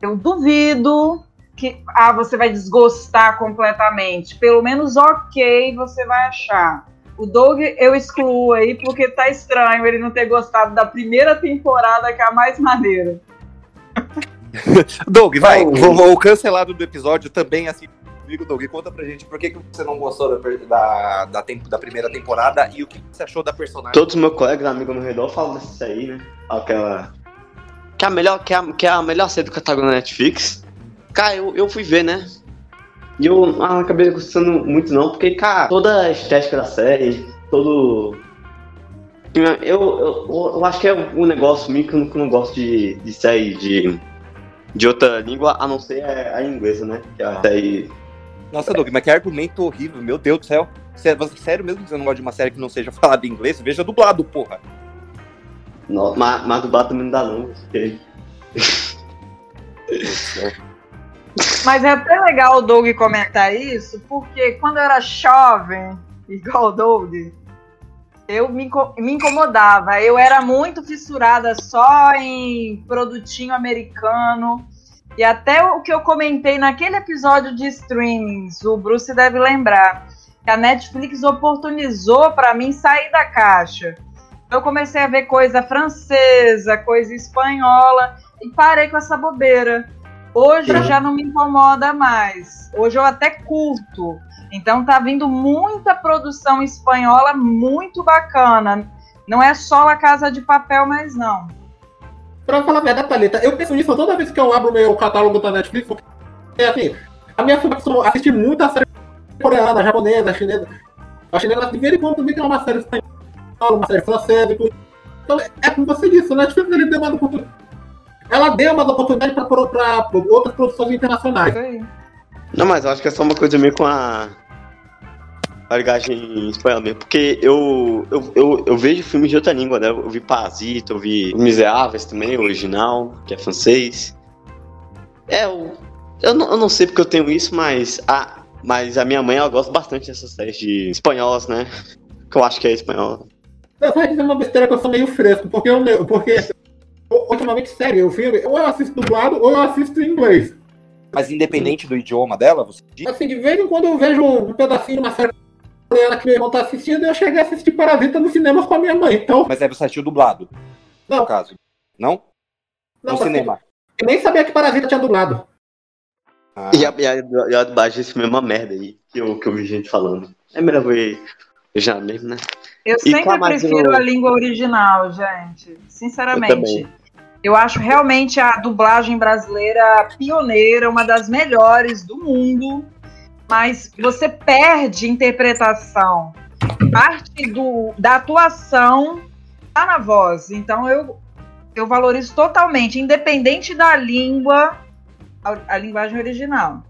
Eu duvido que ah, você vai desgostar completamente. Pelo menos ok você vai achar. O Doug eu excluo aí porque tá estranho ele não ter gostado da primeira temporada, que é a mais maneira. *laughs* Doug, vai. Vou- o cancelado do episódio também, assim, comigo, Doug. Conta pra gente por que, que você não gostou da, da, da, tempo- da primeira temporada e o que você achou da personagem. Todos os meus colegas, amigos no redor falam dessa aí, né? Aquela. Que é a melhor, que é a, que é a melhor série do catálogo na Netflix. Cara, eu, eu fui ver, né? E eu ah, não acabei gostando muito não, porque, cara, toda a estética da série, todo. Eu, eu, eu, acho que é um negócio meio que eu não, que eu não gosto de, de série de, de outra língua, a não ser a, a inglesa, né? Que é a série. Nossa, Doug, mas que argumento horrível, meu Deus do céu. Sério mesmo que você não gosta de uma série que não seja falada em inglês? Veja dublado, porra. No, mas, mas dublado também não dá não. porque- Mas é até legal o Doug comentar isso, porque quando eu era jovem, igual o Doug, eu me, me incomodava. Eu era muito fissurada só em produtinho americano. E até o que eu comentei naquele episódio de streamings, o Bruce deve lembrar, que a Netflix oportunizou para mim sair da caixa. Eu comecei a ver coisa francesa, coisa espanhola, e parei com essa bobeira. Hoje já não me incomoda mais. Hoje eu até curto. Então tá vindo muita produção espanhola muito bacana. Não é só La Casa de Papel, mas não. Pra falar a verdade, Thalita, eu penso nisso toda vez que eu abro meu catálogo da Netflix, porque, assim, a minha formação assistir muita série coreana, japonesa, chinesa. A chinesa, de vez em quando, tem uma série espanhola, uma série francesa e tudo. Então, é como você disse, a Netflix ele uma oportunidade. Ela deu uma oportunidade para outras produções internacionais. Não, mas eu acho que é só uma coisa meio com a. A ligagem em espanhol mesmo. Porque eu, eu, eu, eu vejo filmes de outra língua, né? Eu vi Parasita, eu vi Miseráveis também, o original, que é francês. É, eu, eu, não, eu não sei porque eu tenho isso, mas a, mas a minha mãe ela gosta bastante dessas séries de espanholas, né? Que eu acho que é espanhola. Eu vou dizer uma besteira que eu sou meio fresco, porque eu, porque eu- ultimamente, sério, o filme, ou eu assisto dublado ou eu assisto em inglês. Mas independente do idioma dela, você diz. Assim, de vez em quando eu vejo um pedacinho de uma série coreana que meu irmão tá assistindo, eu cheguei a assistir Parasita no cinema com a minha mãe. Então, Mas aí você assistiu dublado, Não. no caso. Não? não, no assim, cinema. eu nem sabia que Parasita tinha dublado. Ah, E a, e a, e a dublagem desse filme é uma merda aí, que eu, que eu vi gente falando. É melhor ver já mesmo, né? Eu E sempre prefiro a língua original, gente. Eu Sinceramente. também. Eu acho realmente a dublagem brasileira pioneira, uma das melhores do mundo, mas você perde interpretação. Parte do, da atuação tá na voz. Então eu eu valorizo totalmente, independente da língua, a, a linguagem original.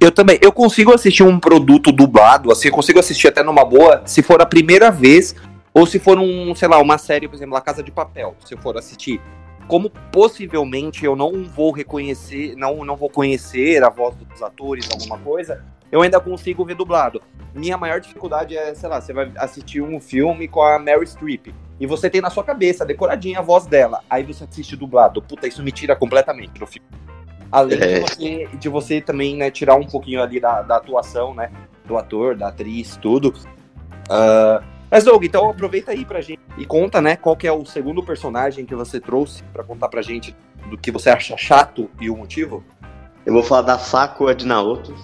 Eu também. Eu consigo assistir um produto dublado, assim, eu consigo assistir até numa boa, se for a primeira vez, ou se for um, sei lá, uma série, por exemplo, La Casa de Papel, se eu for assistir. Como possivelmente eu não vou reconhecer, não, não vou conhecer a voz dos atores, alguma coisa, eu ainda consigo ver dublado. Minha maior dificuldade é, sei lá, você vai assistir um filme com a Mary Streep e você tem na sua cabeça, decoradinha, a voz dela. Aí você assiste dublado. Puta, isso me tira completamente do filme. Além É. de, você, de você também, né, tirar um pouquinho ali da, da atuação, né? Do ator, da atriz, tudo. Ah, mas, Doug, então aproveita aí pra gente e conta, né, qual que é o segundo personagem que você trouxe pra contar pra gente do que você acha chato e o motivo. Eu vou falar da Sakura de Naruto.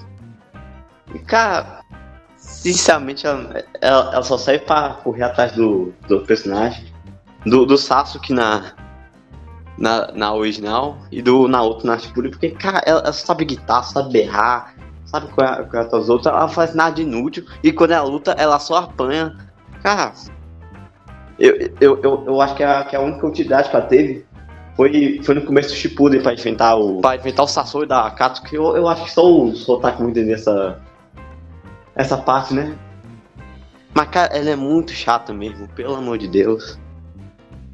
E, cara, sinceramente, ela, ela- ela só serve pra correr atrás do, do personagem. Do, do Sasuke na, na, na original e do Naruto na Shippuden. Porque, cara, ela, ela sabe guitar, sabe berrar, sabe qual é, é as outras. Ela faz nada de inútil. E quando ela luta, ela só apanha. Cara, eu, eu, eu, eu acho que a, que a única utilidade que ela teve foi, foi no começo do Shippuden pra enfrentar o pra enfrentar o Sasori da Akatsuki. Eu, eu acho que só o Sotaku muito nessa essa parte, né? Mas cara, ela é muito chata mesmo, pelo amor de Deus.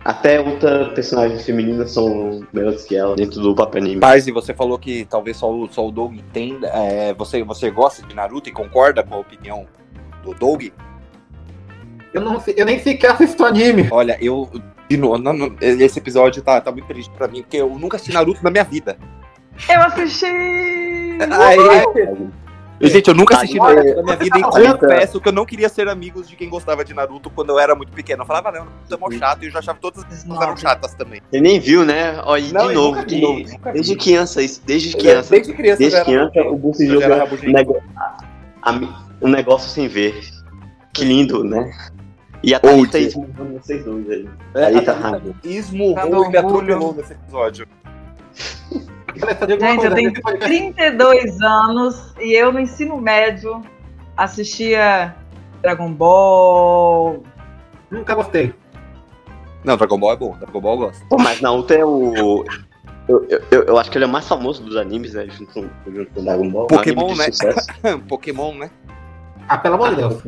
Até outras personagens femininas são melhores que ela dentro do papel anime. Paz, e você falou que talvez só o, só o Doug entenda. é, você, você gosta de Naruto e concorda com a opinião do Doug? Eu, não, sei- eu nem sequer assisto anime. Olha, eu. De novo, não- não, esse episódio tá, tá muito triste pra mim, porque eu nunca assisti Naruto na minha vida. Eu assisti! Ai, Gente, eu nunca assisti Olha, Naruto na minha vida e olha, confesso que eu não queria ser amigos de quem gostava de Naruto quando eu era muito pequeno. Eu falava, não, Naruto é mó chato e eu já achava que todas as pessoas eram chatas também. Você nem viu, né? Ó, e Não, de novo, nunca vi. desde criança, isso, desde criança. Desde criança, Desde criança, o Boost eu Jogo já era é um, um negócio sem ver. Que lindo, né? E a. Thalita esmurrando vocês dois aí. É, tá Thalita raro. esmurrou Tá e me atropelou nesse episódio. *laughs* Gente, eu tenho nesse podcast- 32 anos e eu no ensino médio assistia Dragon Ball. Nunca gostei. Não, Dragon Ball é bom, Dragon Ball eu gosto. Pô, mas Naruto é o. Eu, eu, eu- acho que ele é o mais famoso dos animes, né? Junto com, junto com Dragon Ball. Pokémon, né? *laughs* Pokémon, né? Ah, pelo amor de Deus.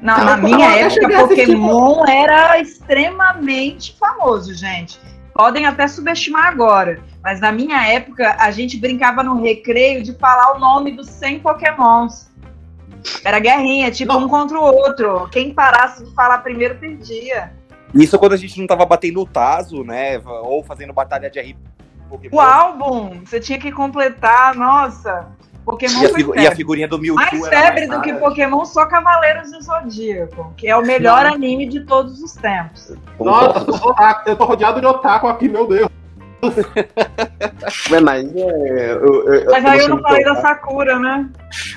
Não, Ah, na minha época, Pokémon era extremamente famoso, gente. Podem até subestimar agora, mas na minha época a gente brincava no recreio de falar o nome dos 100 Pokémons. Era guerrinha, tipo Não. um contra o outro. Quem parasse de falar primeiro perdia. Isso quando a gente não tava batendo o Tazo, né? Ou fazendo batalha de RP. Pokémon. O álbum, você tinha que completar, nossa. Pokémon E a, figu- e a figurinha do Mewtwo Mais febre do rara. que Pokémon, só Cavaleiros do Zodíaco, que é o melhor anime de todos os tempos. Nossa, eu tô, otaku, eu tô rodeado de otaku aqui, meu Deus. Ué, mas é. Eu, eu, Mas aí eu não falei da Sakura, né?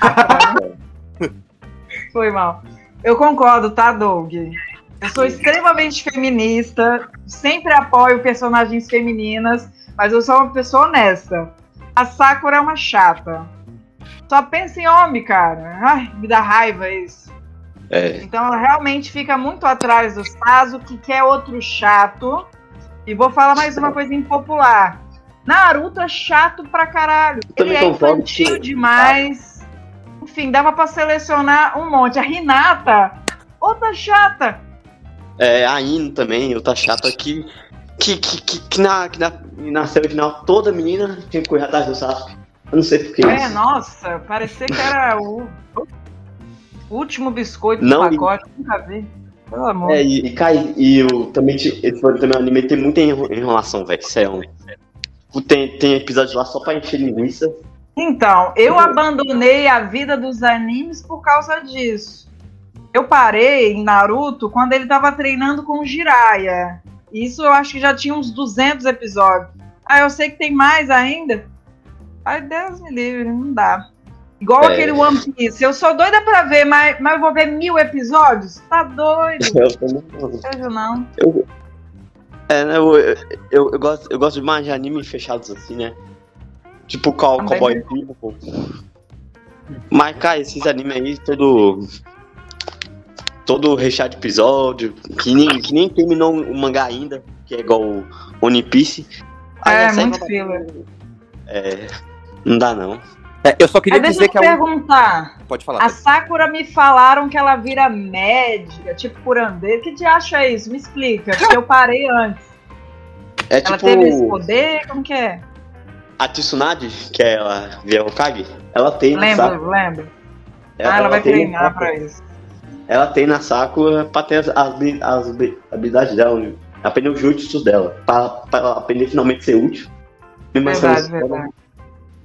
*laughs* Foi mal. Eu concordo, tá, Doug? Eu sou extremamente feminista, sempre apoio personagens femininas, mas eu sou uma pessoa honesta. A Sakura é uma chata. Só pensa em homem, cara. Ai, me dá raiva isso. É. Então ela realmente fica muito atrás do Sasuke, que é outro chato. E vou falar mais uma coisa impopular. Naruto é chato pra caralho. também Ele é infantil demais. Enfim, dava pra selecionar um monte. A Hinata, outra chata. É, a Ino também, outra chata que. Que, que, que, que na, que na, na série original toda menina tinha que correr atrás do Sasuke. Eu não sei porquê. É, nossa, parecia que era o último biscoito Não, do pacote. Nunca vi. Pelo amor. É, e, e cai, e eu também, esse também um anime tem muita enro- enrolação, velho. Sério. Tem, tem episódios lá só pra encher linguiça. Então, eu abandonei a vida dos animes por causa disso. Eu parei em Naruto quando ele tava treinando com o Jiraiya. Isso eu acho que já tinha uns 200 episódios. Ah, eu sei que tem mais ainda. Ai, Deus me livre, não dá. Igual É. aquele One Piece. Eu sou doida pra ver, mas, mas eu vou ver mil episódios? Tá doido. *laughs* Eu também não. Seja não. É, né, eu, eu, eu, eu gosto, eu gosto demais de anime fechados assim, né? Tipo o Cow- Também. Cowboy Bebop. Mas, cara, esses animes aí, todo. todo recheado de episódio, que nem, que nem terminou o mangá ainda, que é igual o One Piece. Aí É, muito filler. É, não dá não. É, eu só queria Aí deixa dizer eu que te é um... perguntar. Pode falar. A Sakura me falaram que ela vira médica, tipo curandeira. Que diacho é isso? Me explica, porque eu parei antes. É Ela tipo teve esse poder? Como que é? a Tsunade, que é a Via Hokage, ela tem na Sakura. Lembro, lembro. Ah, ela vai tem na treinar Sakura- pra isso. Ela tem na Sakura pra ter as, as, as habilidades dela, né? aprender os jutsus dela, pra, pra aprender finalmente ser útil. Mesmo Verdade, ela- verdade.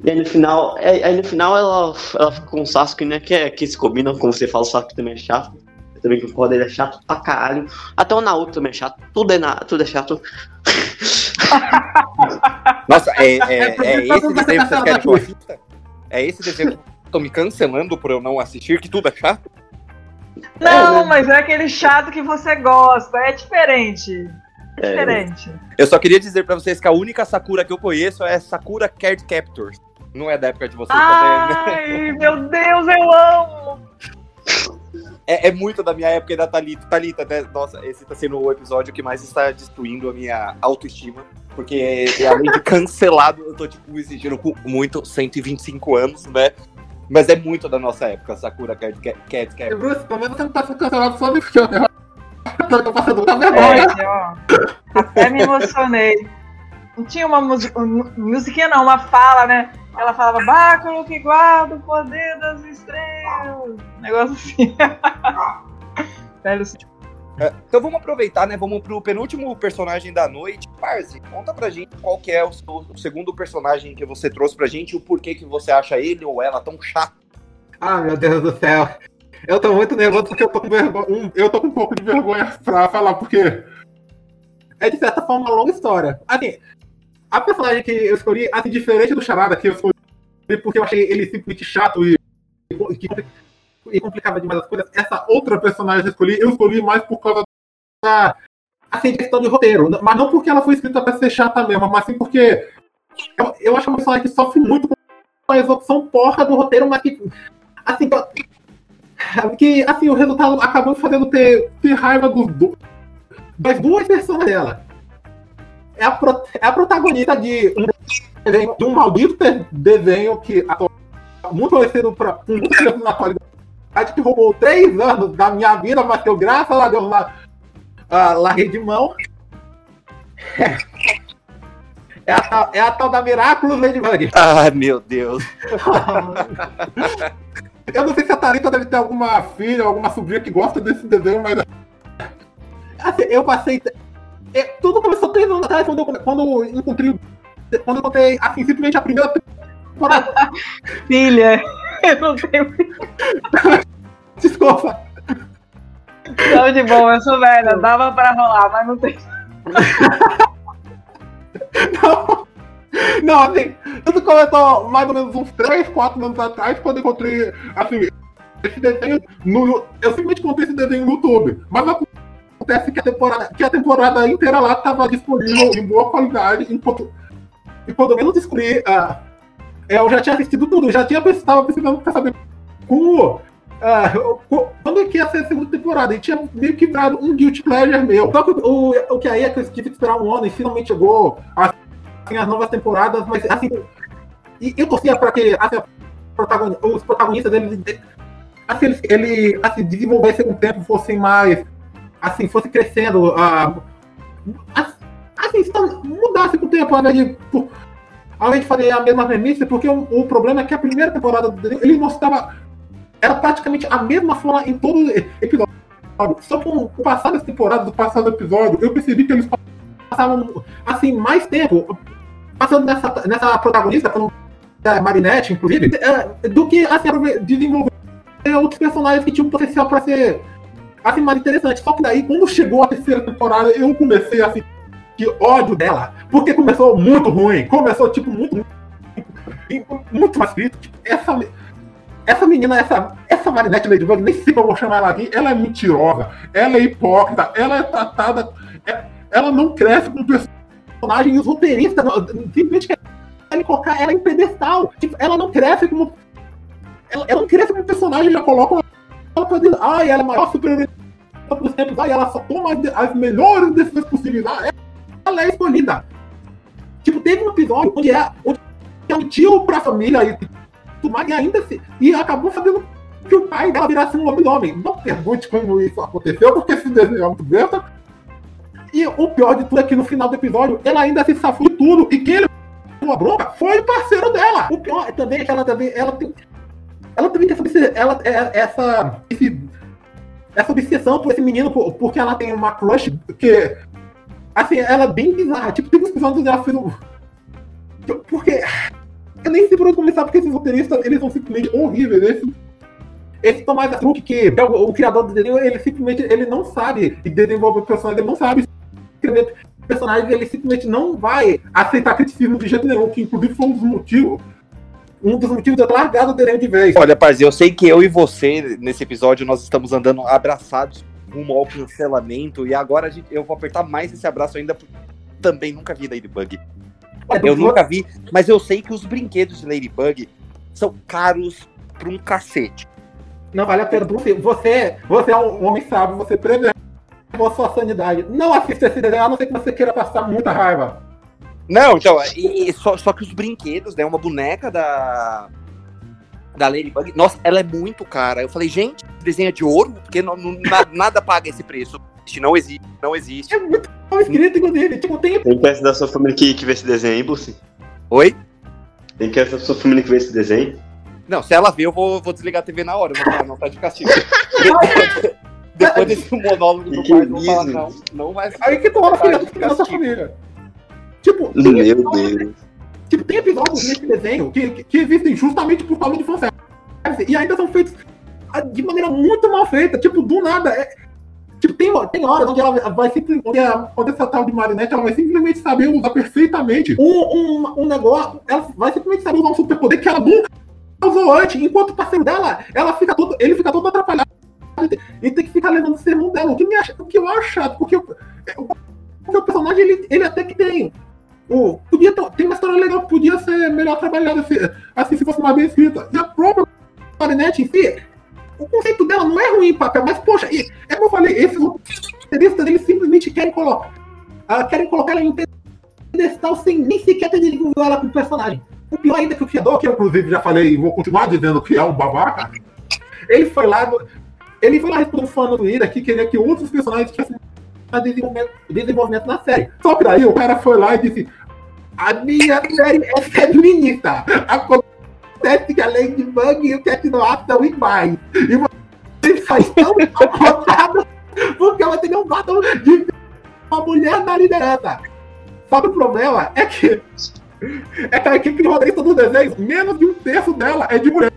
E aí no final, aí, aí no final ela, ela fica com o Sasuke, né? Que, é, que se combinam, como você fala, o Sasuke também é chato. Eu também concordo, ele é chato pra caralho. Até o Naruto também é chato. Tudo é, na, tudo é chato. *laughs* Nossa, é, é, É, é porque esse desenho que tá vocês querem que eu assista? É esse desenho que estão me cancelando por eu não assistir, que tudo é chato? Não, né? mas é aquele chato que você gosta. É diferente. É É. diferente. Eu só queria dizer pra vocês que a única Sakura que eu conheço é Sakura Card Captors. Não é da época de vocês também. Ai, meu Deus, eu amo! É, é muito da minha época e da Thalita. Thalita, né? Nossa, esse tá sendo o episódio que mais está destruindo a minha autoestima. Porque além de cancelado, eu tô, tipo, me sentindo com muito 125 anos, né? Mas é muito da nossa época, Sakura Card Ca- Card Captors. Bruce, pelo menos você não tá sendo cancelado só no filme. Eu tô passando muita vergonha. É, ó, até me emocionei. Não tinha uma música, musiquinha não, uma fala, né? Ela falava, báculo que guarda o poder das estrelas. Negócio assim. *laughs* Velho, É, Então vamos aproveitar, né? Vamos pro penúltimo personagem da noite. Parzi, conta pra gente qual que é o, seu- o segundo personagem que você trouxe pra gente e o porquê que você acha ele ou ela tão chato. Ah, meu Deus do céu. Eu tô muito nervoso porque eu tô com vergonha. um- eu tô com um pouco de vergonha pra falar, porque é de certa forma uma longa história. Assim, a personagem que eu escolhi, assim, diferente do Charada, que eu escolhi porque eu achei ele simplesmente chato e, e, complicava demais as coisas, essa outra personagem que eu escolhi, eu escolhi mais por causa da assim, questão de roteiro. Mas não porque ela foi escrita pra ser chata mesmo, mas sim porque eu, eu acho uma personagem que sofre muito com a execução porra do roteiro, mas que assim, que assim, o resultado acabou fazendo ter, ter raiva dos do, das duas versões dela. É a, pro- é a protagonista de um desenho, de um maldito desenho que muito conhecido pra, com muitos anos na atualidade, que roubou três anos da minha vida, mas que eu, graças a Deus, lá, ah, larguei de mão. É a, tal- é a tal da Miraculous Ladybug. Ah, meu Deus. *laughs* Eu não sei se a Thalita deve ter alguma filha, alguma sobrinha que gosta desse desenho, mas. Assim, eu passei. É, tudo começou três anos atrás, quando eu, quando eu encontrei. Quando eu encontrei, assim, simplesmente a primeira *laughs* filha, eu não tenho *laughs* Desculpa. Não, de bom, eu sou velha, dava pra rolar, mas não tem. Não, *laughs* não assim, isso começou mais ou menos uns 3, 4 anos atrás, quando eu encontrei, assim, esse desenho. No, eu simplesmente encontrei esse desenho no YouTube. Mas acontece que a temporada, que a temporada inteira lá estava disponível em boa qualidade, enquanto. E quando menos descobri, ah, eu já tinha assistido tudo, já tinha estava precisando saber como. co- quando é que ia ser a segunda temporada? E tinha meio que dado um guilty pleasure meu. Só que o, o que aí é que eu tive que esperar um ano e finalmente chegou assim, as novas temporadas, mas assim. E eu torcia pra que assim, a protagoni- os protagonistas eles, assim, ele assim, desenvolvessem o tempo, fossem mais. Assim, fosse crescendo. ah, assim, então, mudasse com o tempo, ao invés de. por- ao invés de fazer a mesma premissa, porque o, o problema é que a primeira temporada dele, ele mostrava. Era praticamente a mesma forma em todo episódio. Só com o passar das temporadas, do passado episódio, eu percebi que eles passavam assim, mais tempo passando nessa, nessa protagonista, como a Marinette, inclusive, é, do que assim, desenvolver outros personagens que tinham potencial para ser assim, mais interessante. Só que daí, quando chegou a terceira temporada, eu comecei a sentir ódio dela, porque começou muito ruim, começou tipo muito e muito mais escrito. Tipo, essa, essa menina, essa, essa Marinette Ladybug, nem sei como eu vou chamar ela aqui, ela é mentirosa, ela é hipócrita, ela é tratada, é- ela não cresce com personagem e os roteiristas simplesmente querem colocar ela em pedestal. Tipo, ela não cresce como. Ela, ela não cresce como personagem, já colocam pra dizer, ai, ela é a maior super dos tempos, aí ela só toma as, melhores decisões possíveis. Ah, Ela é escolhida. Tipo, teve um episódio onde é onde mentiu pra família e tudo mais, e ainda se, e acabou fazendo que o pai dela virasse um lobisomem. Não pergunte como isso aconteceu, porque esse desenho é muito besta. E o pior de tudo é que no final do episódio, ela ainda se safou de tudo. E quem ele a bronca foi o parceiro dela. O pior é também que ela também. Ela tem. Ela também tem essa, ela, é- essa, esse- essa obsessão por esse menino, por- porque ela tem uma crush que. Assim, ela é bem bizarra. Tipo, tem uns episódios dela um. Porque. Eu nem sei por onde começar, porque esses roteiristas, eles são simplesmente horríveis. Esse, esse Tomás Truque, que é o, o criador do desenho, ele simplesmente ele não sabe desenvolver personagens, ele não sabe escrever personagens, ele simplesmente não vai aceitar criticismo de jeito nenhum, que inclusive foi um dos motivos, um dos motivos de eu ter largado o desenho de vez. Olha, parceiro, eu sei que eu e você, nesse episódio, nós estamos andando abraçados rumo ao cancelamento, e agora gente- eu vou apertar mais esse abraço ainda, porque também nunca vi Ladybug. Olha, Eu nunca vi, mas eu sei que os brinquedos de Ladybug são caros pra um cacete. Não vale a pena. Você, você é um homem sábio, você preserva a sua sanidade. Não assista esse desenho, a não ser que você queira passar muita raiva. Não, então, e- e só, só que os brinquedos, né? Uma boneca da. Da Ladybug, nossa, ela é muito cara. Eu falei, gente, desenho é de ouro? Porque não- não- na- *laughs* nada paga esse preço. Não existe, não existe. É muito mal escrito, inclusive. Tipo, tem Tem peça da sua família que, que vê esse desenho, hein, Bruce? Oi? Tem peça da sua família que vê esse desenho? Não, se ela ver, eu vou, vou desligar a TV na hora. Falar, não, tá de castigo. Depois desse monólogo do pai, isso? não, não vai aí que toma a filha Tá, da castigo. família. Tipo, tem Meu episódios- Deus. Tipo, tem episódios nesse desenho que, que, que existem justamente por causa de fanservice. E ainda são feitos ah, de maneira muito mal feita. Tipo, do nada. é- tipo, tem, tem horas onde ela vai simplesmente. Onde essa tal de Marinette ela vai simplesmente saber usar perfeitamente um, um, um negócio. Ela vai simplesmente saber usar um superpoder que ela nunca usou antes. Enquanto o parceiro dela, ela fica todo, ele fica todo atrapalhado. E tem que ficar levando o sermão dela. O que, me acha, o que eu acho chato, porque, o- porque o personagem ele, ele até que tem o, podia ter, tem uma história legal que podia ser melhor trabalhada se, assim, se fosse mais bem escrita. E a própria Marinette em si, o conceito dela não é ruim em papel, mas, poxa, e, é como eu falei, esses roteiristas, eles simplesmente querem colocar, ah, querem colocar ela em um pedestal sem nem sequer ter desenvolvido ela como personagem. O pior ainda é que o criador, que eu inclusive já falei e vou continuar dizendo que é um babaca, ele foi lá, ele foi lá responder um fã no que queria que outros personagens tivessem desenvolvimento, desenvolvimento na série. Só que daí o cara foi lá e disse: A minha série é feminista. Acontece que a Ladybug e o Cat Noir são iguais. E vocês só estão incomodados *laughs* porque você não gostam de ver uma mulher na liderança. Só que o problema é que é que a equipe de roteirista do desenho, menos de um terço dela é de mulher.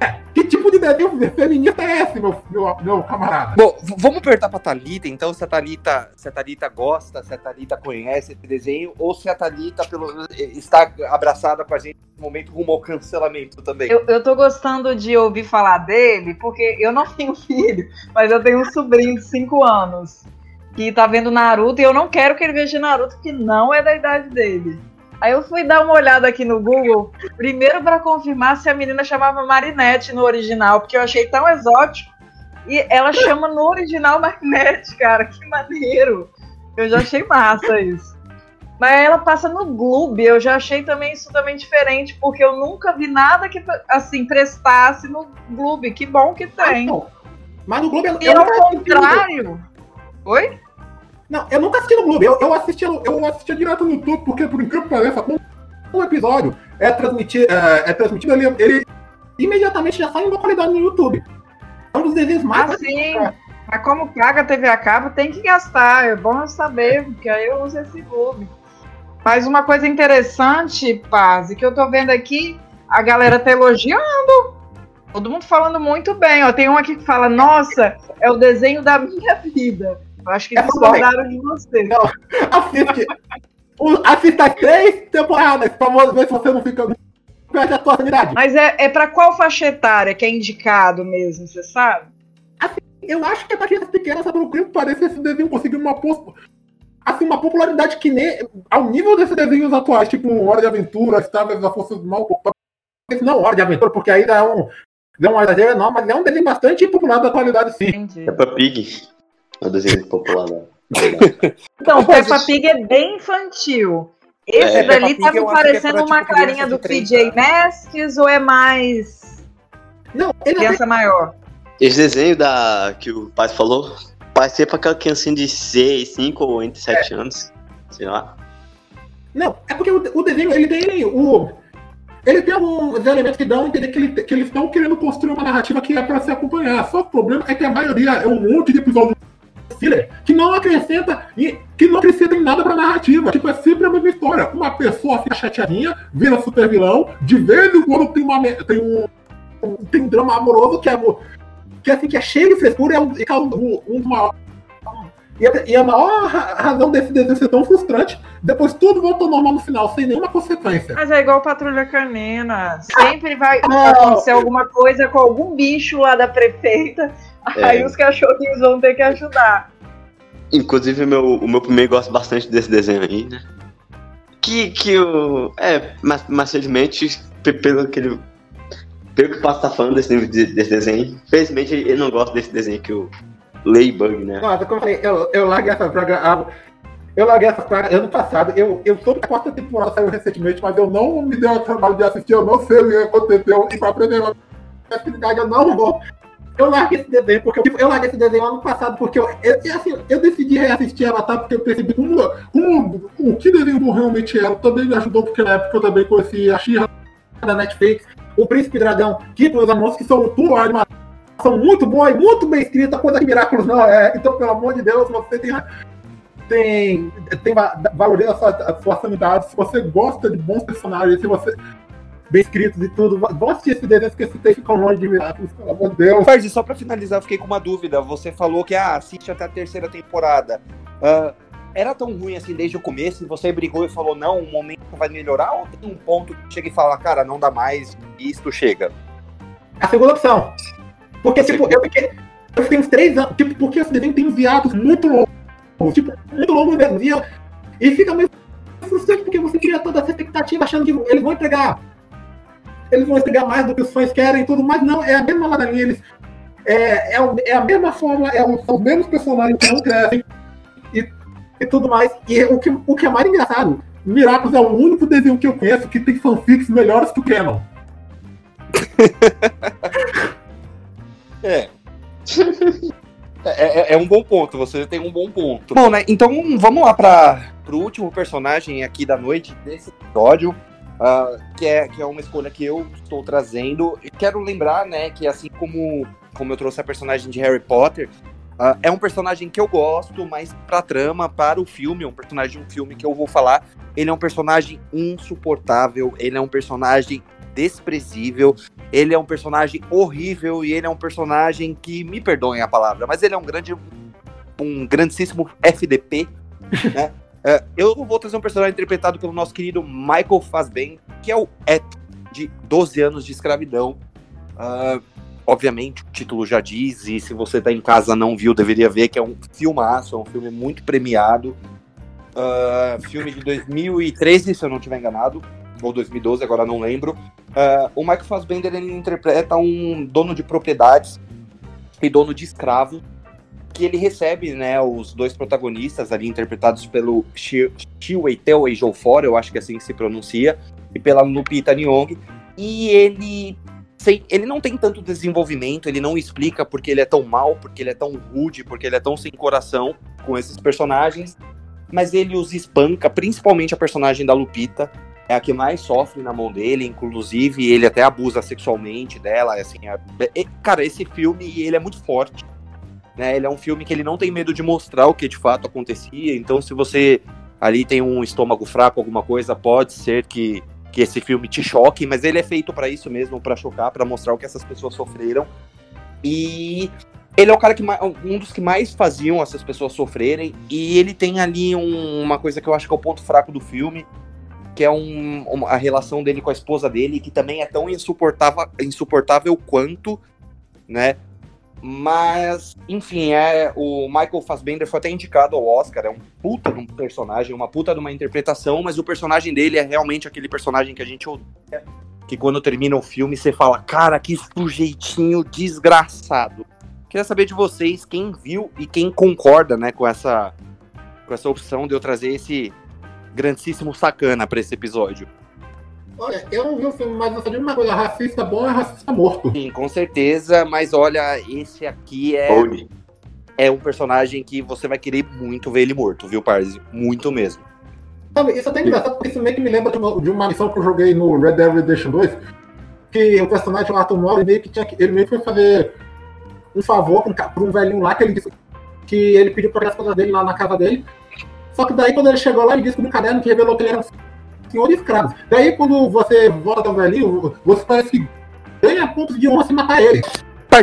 *laughs* Que tipo de desenho feminista é esse, meu, meu, meu camarada? Bom, vamos perguntar pra Thalita, então, se a Thalita, se a Thalita gosta, se a Thalita conhece esse desenho, ou se a Thalita pelo, está abraçada com a gente no momento rumo ao cancelamento também. Eu, eu tô gostando de ouvir falar dele, porque eu não *laughs* tenho filho, mas eu tenho um sobrinho de 5 anos que tá vendo Naruto e eu não quero que ele veja Naruto, que não é da idade dele. Aí eu fui dar uma olhada aqui no Google, primeiro para confirmar se a menina chamava Marinette no original, porque eu achei tão exótico. E ela chama no original Marinette, cara, que maneiro. Eu já achei massa isso. Mas ela passa no Gloob, eu já achei também isso também diferente, porque eu nunca vi nada que assim prestasse no Gloob. Que bom que tem. Não. Mas no Globo eu, E ao contrário. Oi? Não, eu nunca assisti no Globo. Eu, eu, assistia, eu assistia direto no YouTube, porque por incrível que pareça, um, episódio é transmitido, é, é transmitido ali, ele imediatamente já sai em uma qualidade no YouTube. É um dos desenhos mais. Assim, mas como paga a TV a cabo, tem que gastar. É bom eu saber, porque aí eu uso esse Gloob. Mas uma coisa interessante, Paz, que eu tô vendo aqui, a galera tá elogiando. Todo mundo falando muito bem. Ó, tem um aqui que fala, nossa, é o desenho da minha *laughs* vida. Eu acho que É discordaram de você. Assiste, o- assista as três temporadas pra ver se você não fica. Perde a sua sanidade. Mas é, é para qual faixa etária que é indicado mesmo, você sabe? Eu acho que é pra crianças pequenas, sabe? Por que pareça, esse desenho conseguiu uma, assim, uma popularidade que nem. ao nível desses desenhos atuais, tipo Hora de Aventura, Star Wars, a Força do Mal. Não, Hora de Aventura, porque ainda é um. É um exagero, não, mas é um desenho bastante popular da atualidade, sim. Entendi. É pra Pig. É o desenho popular lá. Então, Peppa Pig é bem infantil. Esse É, dali Peppa tá que é parecendo pra, uma tipo, carinha do 30. PJ Masks ou é mais Não, ele até criança maior? Esse desenho da, que o pai falou, parecia pra aquela criancinha de 6, 5 ou entre 7 anos. Sei lá. Não, é porque o, o desenho, ele tem o. Ele tem alguns elementos que dão a entender que, ele- que eles estão querendo construir uma narrativa que é para se acompanhar. Só que o problema é que a maioria é um monte de episódios filler que não acrescenta e que não acrescenta em nada pra narrativa. Tipo, é sempre a mesma história. Uma pessoa fica chateadinha, vira super vilão, de vez em quando tem, uma, tem um, um- tem um drama amoroso que é, que, assim, que é cheio de frescura é um, causa um, um maior. E a, e a maior ra- razão desse desenho ser tão frustrante, depois tudo volta ao normal no final, sem nenhuma consequência. Mas é igual Patrulha Canina. Sempre vai Não. acontecer alguma coisa com algum bicho lá da prefeita. É. Aí os cachorrinhos vão ter que ajudar. Inclusive, meu, o meu primeiro gosta bastante desse desenho aí, né? Que, que o. É, mas, mas felizmente, pe- pelo que ele. Pelo que o Pato tá falando desse, de- desse desenho, felizmente ele não gosta desse desenho que o Ladybug, né? Nossa, como eu falei, eu, eu larguei essa praga. Eu larguei essa praga ano passado. Eu, eu soube que a quarta temporada saiu recentemente, mas eu não me dei o trabalho de assistir, eu não sei o que aconteceu. E pra aprender uma eu não vou. Eu larguei esse desenho, porque eu, tipo, eu larguei esse desenho ano passado, porque eu, eu, assim, eu decidi reassistir Avatar porque eu percebi como, como o que desenho realmente era. Também me ajudou, porque na época eu também conheci a Xirra da Netflix, o Príncipe Dragão, que os amores que são tudo animação muito boa e muito bem escrita, coisa que Miraculous não é. Então, pelo amor de Deus, você tem tem, tem va- valoriza a sua, a sua sanidade, se você gosta de bons personagens, se você bem escritos e tudo, vão assistir esse desenho que esse texto ficam longe de Miraculous, pelo amor de Deus. Ferdi, só pra finalizar, eu fiquei com uma dúvida. Você falou que ah, assiste até a terceira temporada. Ah, era tão ruim assim desde o começo e você brigou e falou, não, um momento vai melhorar ou tem um ponto que chega e fala, cara, não dá mais, isto chega? A segunda opção. Porque, A tipo, eu fiquei, eu fiquei uns três anos, tipo, porque esse desenho tem uns hiatos muito longos, tipo, muito longos mesmo, e, e fica meio frustrante porque você cria toda essa expectativa achando que eles vão entregar eles vão entregar mais do que os fãs querem e tudo, mas não, é a mesma ladainha, eles é, é, é a mesma fórmula, é são os mesmos personagens que não crescem e, e tudo mais, e o que, o que é mais engraçado, Miraculous é o único desenho que eu conheço que tem fanfics melhores que o Canon. *laughs* É. É, é- é um bom ponto, você tem um bom ponto. Bom, né? Então vamos lá para o último personagem aqui da noite desse episódio, ah, que, é, que é uma escolha que eu estou trazendo. E quero lembrar, né, que assim como, como eu trouxe a personagem de Harry Potter, ah, é um personagem que eu gosto, mas pra trama, para o filme, é um personagem de um filme que eu vou falar, ele é um personagem insuportável, ele é um personagem desprezível, ele é um personagem horrível e ele é um personagem que, me perdoem a palavra, mas ele é um grande, um grandíssimo FDP, *laughs* né? É, eu vou trazer um personagem interpretado pelo nosso querido Michael Fassbender, que é o Ed, de 12 anos de escravidão. Ah, obviamente, o título já diz, e se você tá em casa não viu, deveria ver, que é um filmaço, é um filme muito premiado. Ah, filme de 2013, se eu não estiver enganado, ou 2012, agora não lembro. Ah, o Michael Fassbender ele interpreta um dono de propriedades e dono de escravo que ele recebe, né, os dois protagonistas ali interpretados pelo Chi- Chiwetel Ejiofor, eu acho que assim se pronuncia, e pela Lupita Nyong'o, e ele sem, ele não tem tanto desenvolvimento, ele não explica porque ele é tão mal, porque ele é tão rude, porque ele é tão sem coração com esses personagens, mas ele os espanca, principalmente a personagem da Lupita, é a que mais sofre na mão dele, inclusive ele até abusa sexualmente dela, assim, é- cara, esse filme, ele é muito forte, né, ele é um filme que ele não tem medo de mostrar o que de fato acontecia, então se você ali tem um estômago fraco, alguma coisa, pode ser que, que esse filme te choque, mas ele é feito pra isso mesmo, pra chocar, pra mostrar o que essas pessoas sofreram, e ele é o cara que mais, um dos que mais faziam essas pessoas sofrerem, e ele tem ali um- uma coisa que eu acho que é o ponto fraco do filme, que é um, a relação dele com a esposa dele, que também é tão insuportável, insuportável quanto, né? Mas, enfim, é, o Michael Fassbender foi até indicado ao Oscar, é um puta de um personagem, uma puta de uma interpretação, mas o personagem dele é realmente aquele personagem que a gente odeia, que quando termina o filme você fala, cara, que sujeitinho desgraçado. Queria saber de vocês quem viu e quem concorda, né, com essa com essa opção de eu trazer esse grandíssimo sacana para esse episódio. Olha, eu não vi o filme, mas eu só digo uma coisa: racista bom é racista morto. Sim, com certeza, mas olha, esse aqui é, é um personagem que você vai querer muito ver ele morto, viu, Parzi? Muito mesmo. Sabe, isso é até engraçado, porque isso meio que me lembra de uma, de uma missão que eu joguei no Red Dead Redemption 2, que o personagem, o Arthur Mole, meio que tinha que- ele meio que foi fazer um favor pra um, pra um velhinho lá, que ele disse que ele pediu pra as coisas dele lá na casa dele. Só que daí, quando ele chegou lá, ele disse no caderno que revelou que ele era um senhor de escravos. Daí, quando você volta ao velhinho, você parece que ganha pontos de honra se matar ele.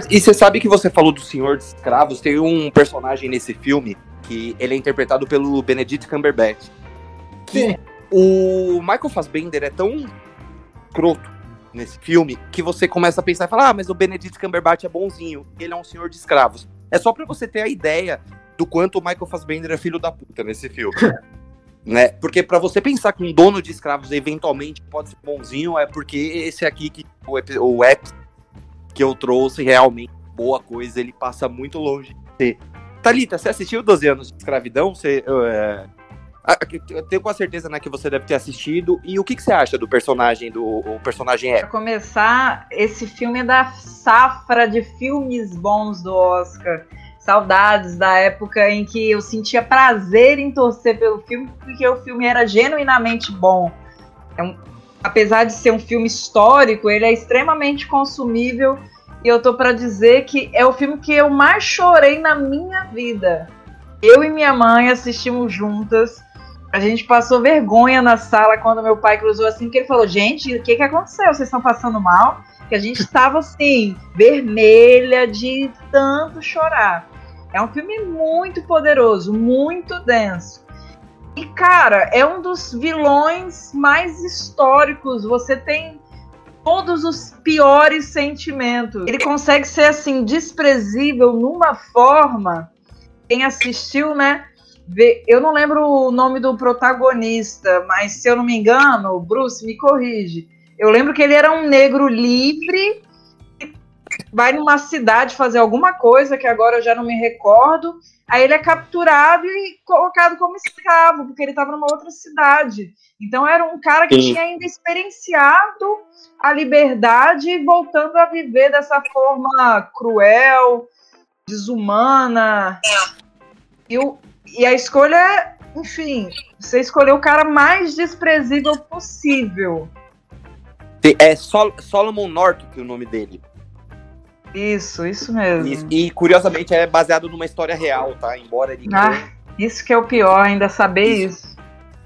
E você sabe que você falou do Senhor dos Escravos? Tem um personagem nesse filme que ele é interpretado pelo Benedict Cumberbatch. Sim. O Michael Fassbender é tão escroto nesse filme que você começa a pensar e falar: ah, mas o Benedict Cumberbatch é bonzinho, ele é um senhor de escravos. É só pra você ter a ideia do quanto o Michael Fassbender é filho da puta nesse filme. *laughs* né? Porque pra você pensar que um dono de escravos eventualmente pode ser bonzinho, é porque esse aqui que o, o app que eu trouxe realmente boa coisa, ele passa muito longe de ser. Thalita, você assistiu 12 anos de escravidão? Você, é, ah, Eu tenho com a certeza né, que você deve ter assistido. E o que, que você acha do personagem, do o personagem é? começar, esse filme é da safra de filmes bons do Oscar. Saudades da época em que eu sentia prazer em torcer pelo filme, porque o filme era genuinamente bom. É um- apesar de ser um filme histórico, ele é extremamente consumível. E eu tô pra dizer que é o filme que eu mais chorei na minha vida. Eu e minha mãe assistimos juntas. A gente passou vergonha na sala quando meu pai cruzou assim, que ele falou: Gente, o que, que aconteceu? Vocês estão passando mal? Que a gente estava assim, vermelha de tanto chorar. É um filme muito poderoso, muito denso. E, cara, é um dos vilões mais históricos. Você tem todos os piores sentimentos. Ele consegue ser, assim, desprezível numa forma. Quem assistiu, né? Eu não lembro o nome do protagonista, mas se eu não me engano, Bruce, me corrige. Eu lembro que ele era um negro livre, vai numa cidade fazer alguma coisa, que agora eu já não me recordo. Aí ele é capturado e colocado como escravo, porque ele estava numa outra cidade. Então era um cara que Sim. tinha ainda experienciado a liberdade e voltando a viver dessa forma cruel, desumana. E, o- e a escolha, enfim, você escolheu o cara mais desprezível possível. É Sol- Solomon Northup o nome dele. Isso, isso mesmo. E, e, curiosamente é baseado numa história real, tá? Embora ele. Ah, isso que é o pior, ainda saber isso.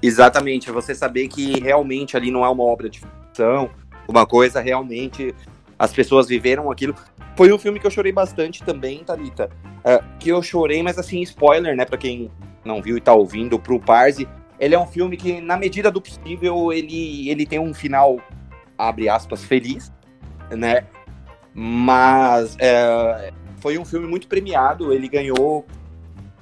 Exatamente, você saber que realmente ali não é uma obra de ficção, uma coisa realmente as pessoas viveram aquilo. Foi um filme que eu chorei bastante também, Thalita. É, que eu chorei, mas assim, spoiler, né, pra quem não viu e tá ouvindo, pro Parzi. Ele é um filme que, na medida do possível, ele, ele tem um final, abre aspas, feliz, né? Mas é, foi um filme muito premiado, ele ganhou.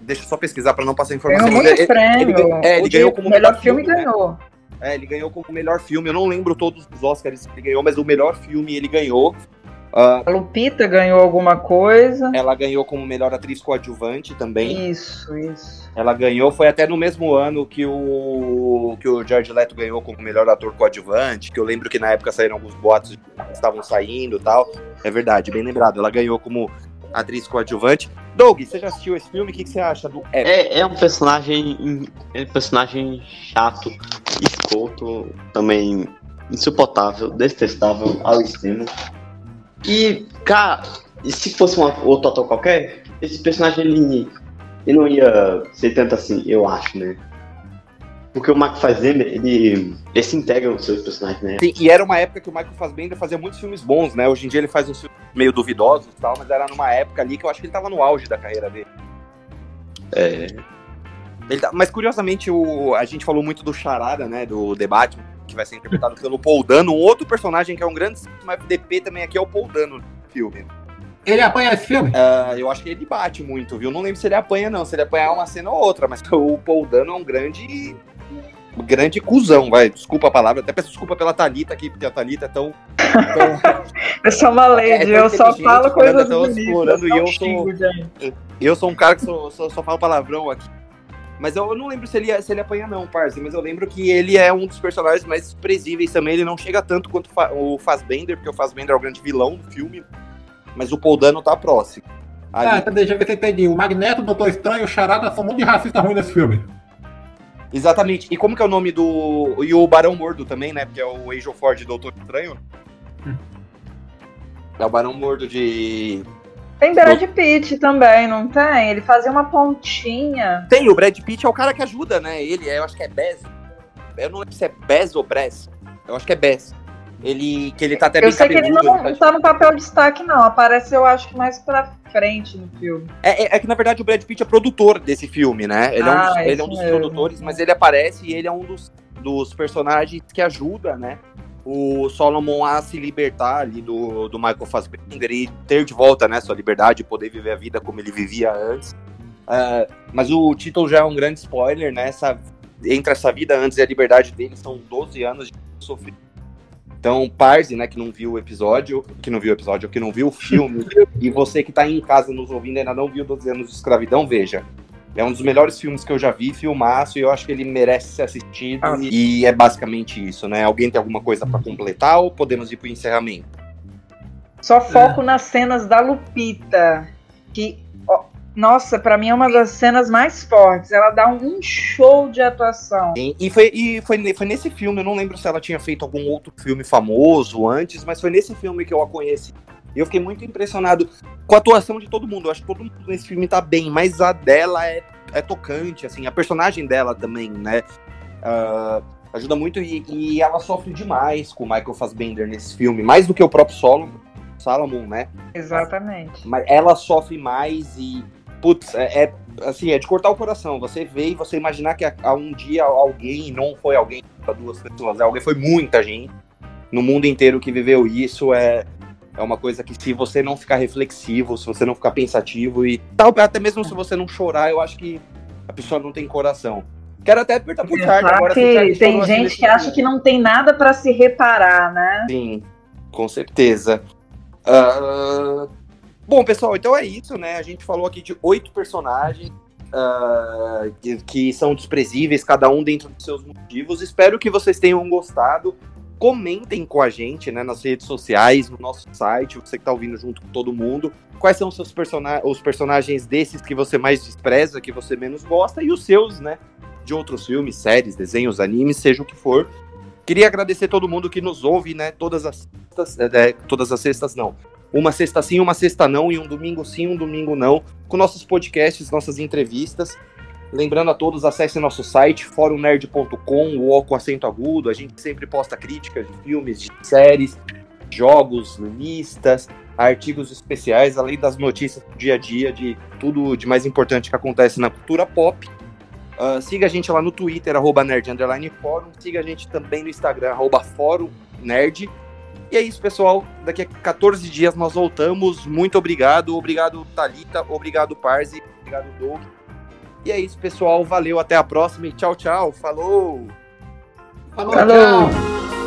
Deixa eu só pesquisar pra não passar informação. Ganhou muito ele- prêmio. ele ganhou- é, ele O ganhou como melhor melhor filme filme, né? ganhou. É, ele ganhou como melhor filme. Eu não lembro todos os Oscars que ele ganhou, mas o melhor filme ele ganhou. Ah, A Lupita ganhou alguma coisa. ela ganhou como melhor atriz coadjuvante também. Isso, isso. Ela ganhou, foi até no mesmo ano que o que o George Leto ganhou como melhor ator coadjuvante, que eu lembro que na época saíram alguns boatos que estavam saindo e tal. É verdade, bem lembrado. Ela ganhou como atriz coadjuvante. Doug, você já assistiu esse filme? O que, que você acha do Ep? É, é um personagem. É um personagem chato, escroto, também insuportável, detestável ao extremo. E, cara, se fosse uma, outro ator qualquer, esse personagem ele, ele não ia ser tanto assim, eu acho, né? Porque o Mark Fazenda, ele, ele se integra nos seus personagens, né? Sim, e era uma época que o Michael Fassbender fazia muitos filmes bons, né? Hoje em dia ele faz uns filmes meio duvidosos e tal, mas era numa época ali que eu acho que ele tava no auge da carreira dele. É, Ele tá- Mas curiosamente, o... a gente falou muito do Charada, né? Do debate, que vai ser interpretado pelo Paul Dano. Um outro personagem que é um grande FDP também aqui é o Paul Dano no filme. Ele apanha esse filme? Ah, eu acho que ele bate muito, viu? Não lembro se ele apanha, não. Se ele apanhar uma cena ou outra, mas *laughs* o Paul Dano é um grande. Grande cuzão, vai. Desculpa a palavra, até peço desculpa pela Thalita aqui, porque a Thalita é tão. tão *laughs* Eu sou uma lady, É eu só falo coisas tão bonitas. explorando e eu sou- gente. eu sou um cara que só, só, só falo palavrão aqui. Mas eu não lembro se ele, se ele apanha, não, parça. Mas eu lembro que ele é um dos personagens mais desprezíveis também. Ele não chega tanto quanto fa- o Fassbender, porque o Fassbender é o grande vilão do filme. Mas o Paul Dano tá próximo. Ali- Ah, então deixa eu ver se eu entendi. O Magneto, o Doutor Estranho e o Charada são um monte de racista ruim nesse filme. Exatamente. E como que é o nome do. E o Barão Mordo também, né? Porque é o Angel Ford do Doutor Estranho. Hum. É o Barão Mordo de. Tem Brad Pitt também, não tem? Ele fazia uma pontinha. Tem, o Brad Pitt é o cara que ajuda, né? Ele, eu acho que é Bez. Eu não lembro se é Bez ou Brez. Eu acho que é Bez. Ele, que ele tá até Eu bem sei que ele cabeludo. não, ele tá- tá no papel de destaque, não. Aparece, eu acho que mais pra frente no filme. É, é- é que, na verdade, o Brad Pitt é produtor desse filme, né? Ele é um Ah, dos, ele é um dos mesmo. produtores, mas ele aparece e ele é um dos, dos personagens que ajuda, né? O Solomon a se libertar ali do, do Michael Fassbender e ter de volta, né, sua liberdade, poder viver a vida como ele vivia antes. Ah, mas o título já é um grande spoiler, né? Essa, entre essa vida antes e a liberdade dele são 12 anos de sofrimento. Então, Parse, né, que não viu o episódio, que não viu o episódio, que não viu o filme, e você que tá aí em casa nos ouvindo e ainda não viu 12 anos de escravidão, veja. É um dos melhores filmes que eu já vi, filmaço, e eu acho que ele merece ser assistido. Ah. E é basicamente isso, né? Alguém tem alguma coisa pra completar ou podemos ir pro encerramento? Só foco nas cenas da Lupita. Que, nossa, pra mim é uma das cenas mais fortes. Ela dá um show de atuação. E, e foi, e foi, foi nesse filme, eu não lembro se ela tinha feito algum outro filme famoso antes, mas foi nesse filme que eu a conheci. E eu fiquei muito impressionado com a atuação de todo mundo. Eu acho que todo mundo nesse filme tá bem, mas a dela é, é tocante, assim, a personagem dela também, né? Ah, ajuda muito e, e ela sofre demais com o Michael Fassbender nesse filme, mais do que o próprio Solomon, Salomon, né? Exatamente. Mas ela sofre mais e. Putz, é, é, assim, é de cortar o coração. Você vê e você imaginar que a um dia alguém não foi alguém para duas pessoas, é alguém foi muita gente no mundo inteiro que viveu isso. É, é uma coisa que se você não ficar reflexivo, se você não ficar pensativo e tal, até mesmo se você não chorar, eu acho que a pessoa não tem coração. Quero até apertar por tarde Pensar agora. que tem assim gente desse que acha que não tem nada pra se reparar, né? Sim, com certeza. Ah, bom, pessoal, então é isso, né? A gente falou aqui de oito personagens ah, que, que são desprezíveis, cada um dentro dos seus motivos. Espero que vocês tenham gostado. Comentem com a gente, né, nas redes sociais, no nosso site, você que tá ouvindo junto com todo mundo. Quais são os seus persona os personagens desses que você mais despreza, que você menos gosta, e os seus, né? De outros filmes, séries, desenhos, animes, seja o que for. Queria agradecer todo mundo que nos ouve, né? Todas as sextas, é, todas as sextas não. Uma sexta sim, uma sexta não, e um domingo sim, um domingo não, com nossos podcasts, nossas entrevistas. Lembrando a todos, acessem nosso site, forumnerd.com, o com acento agudo. A gente sempre posta críticas de filmes, de séries, jogos, listas, artigos especiais, além das notícias do dia a dia, de tudo de mais importante que acontece na cultura pop. Ah, siga a gente lá no Twitter, arroba nerd. Siga a gente também no Instagram, arroba. E é isso, pessoal. Daqui a 14 dias nós voltamos. Muito obrigado. Obrigado, Thalita. Obrigado, Parzi. Obrigado, Doug. E é isso, pessoal. Valeu. Até a próxima. E tchau, tchau. Falou! Falou, Falou. tchau.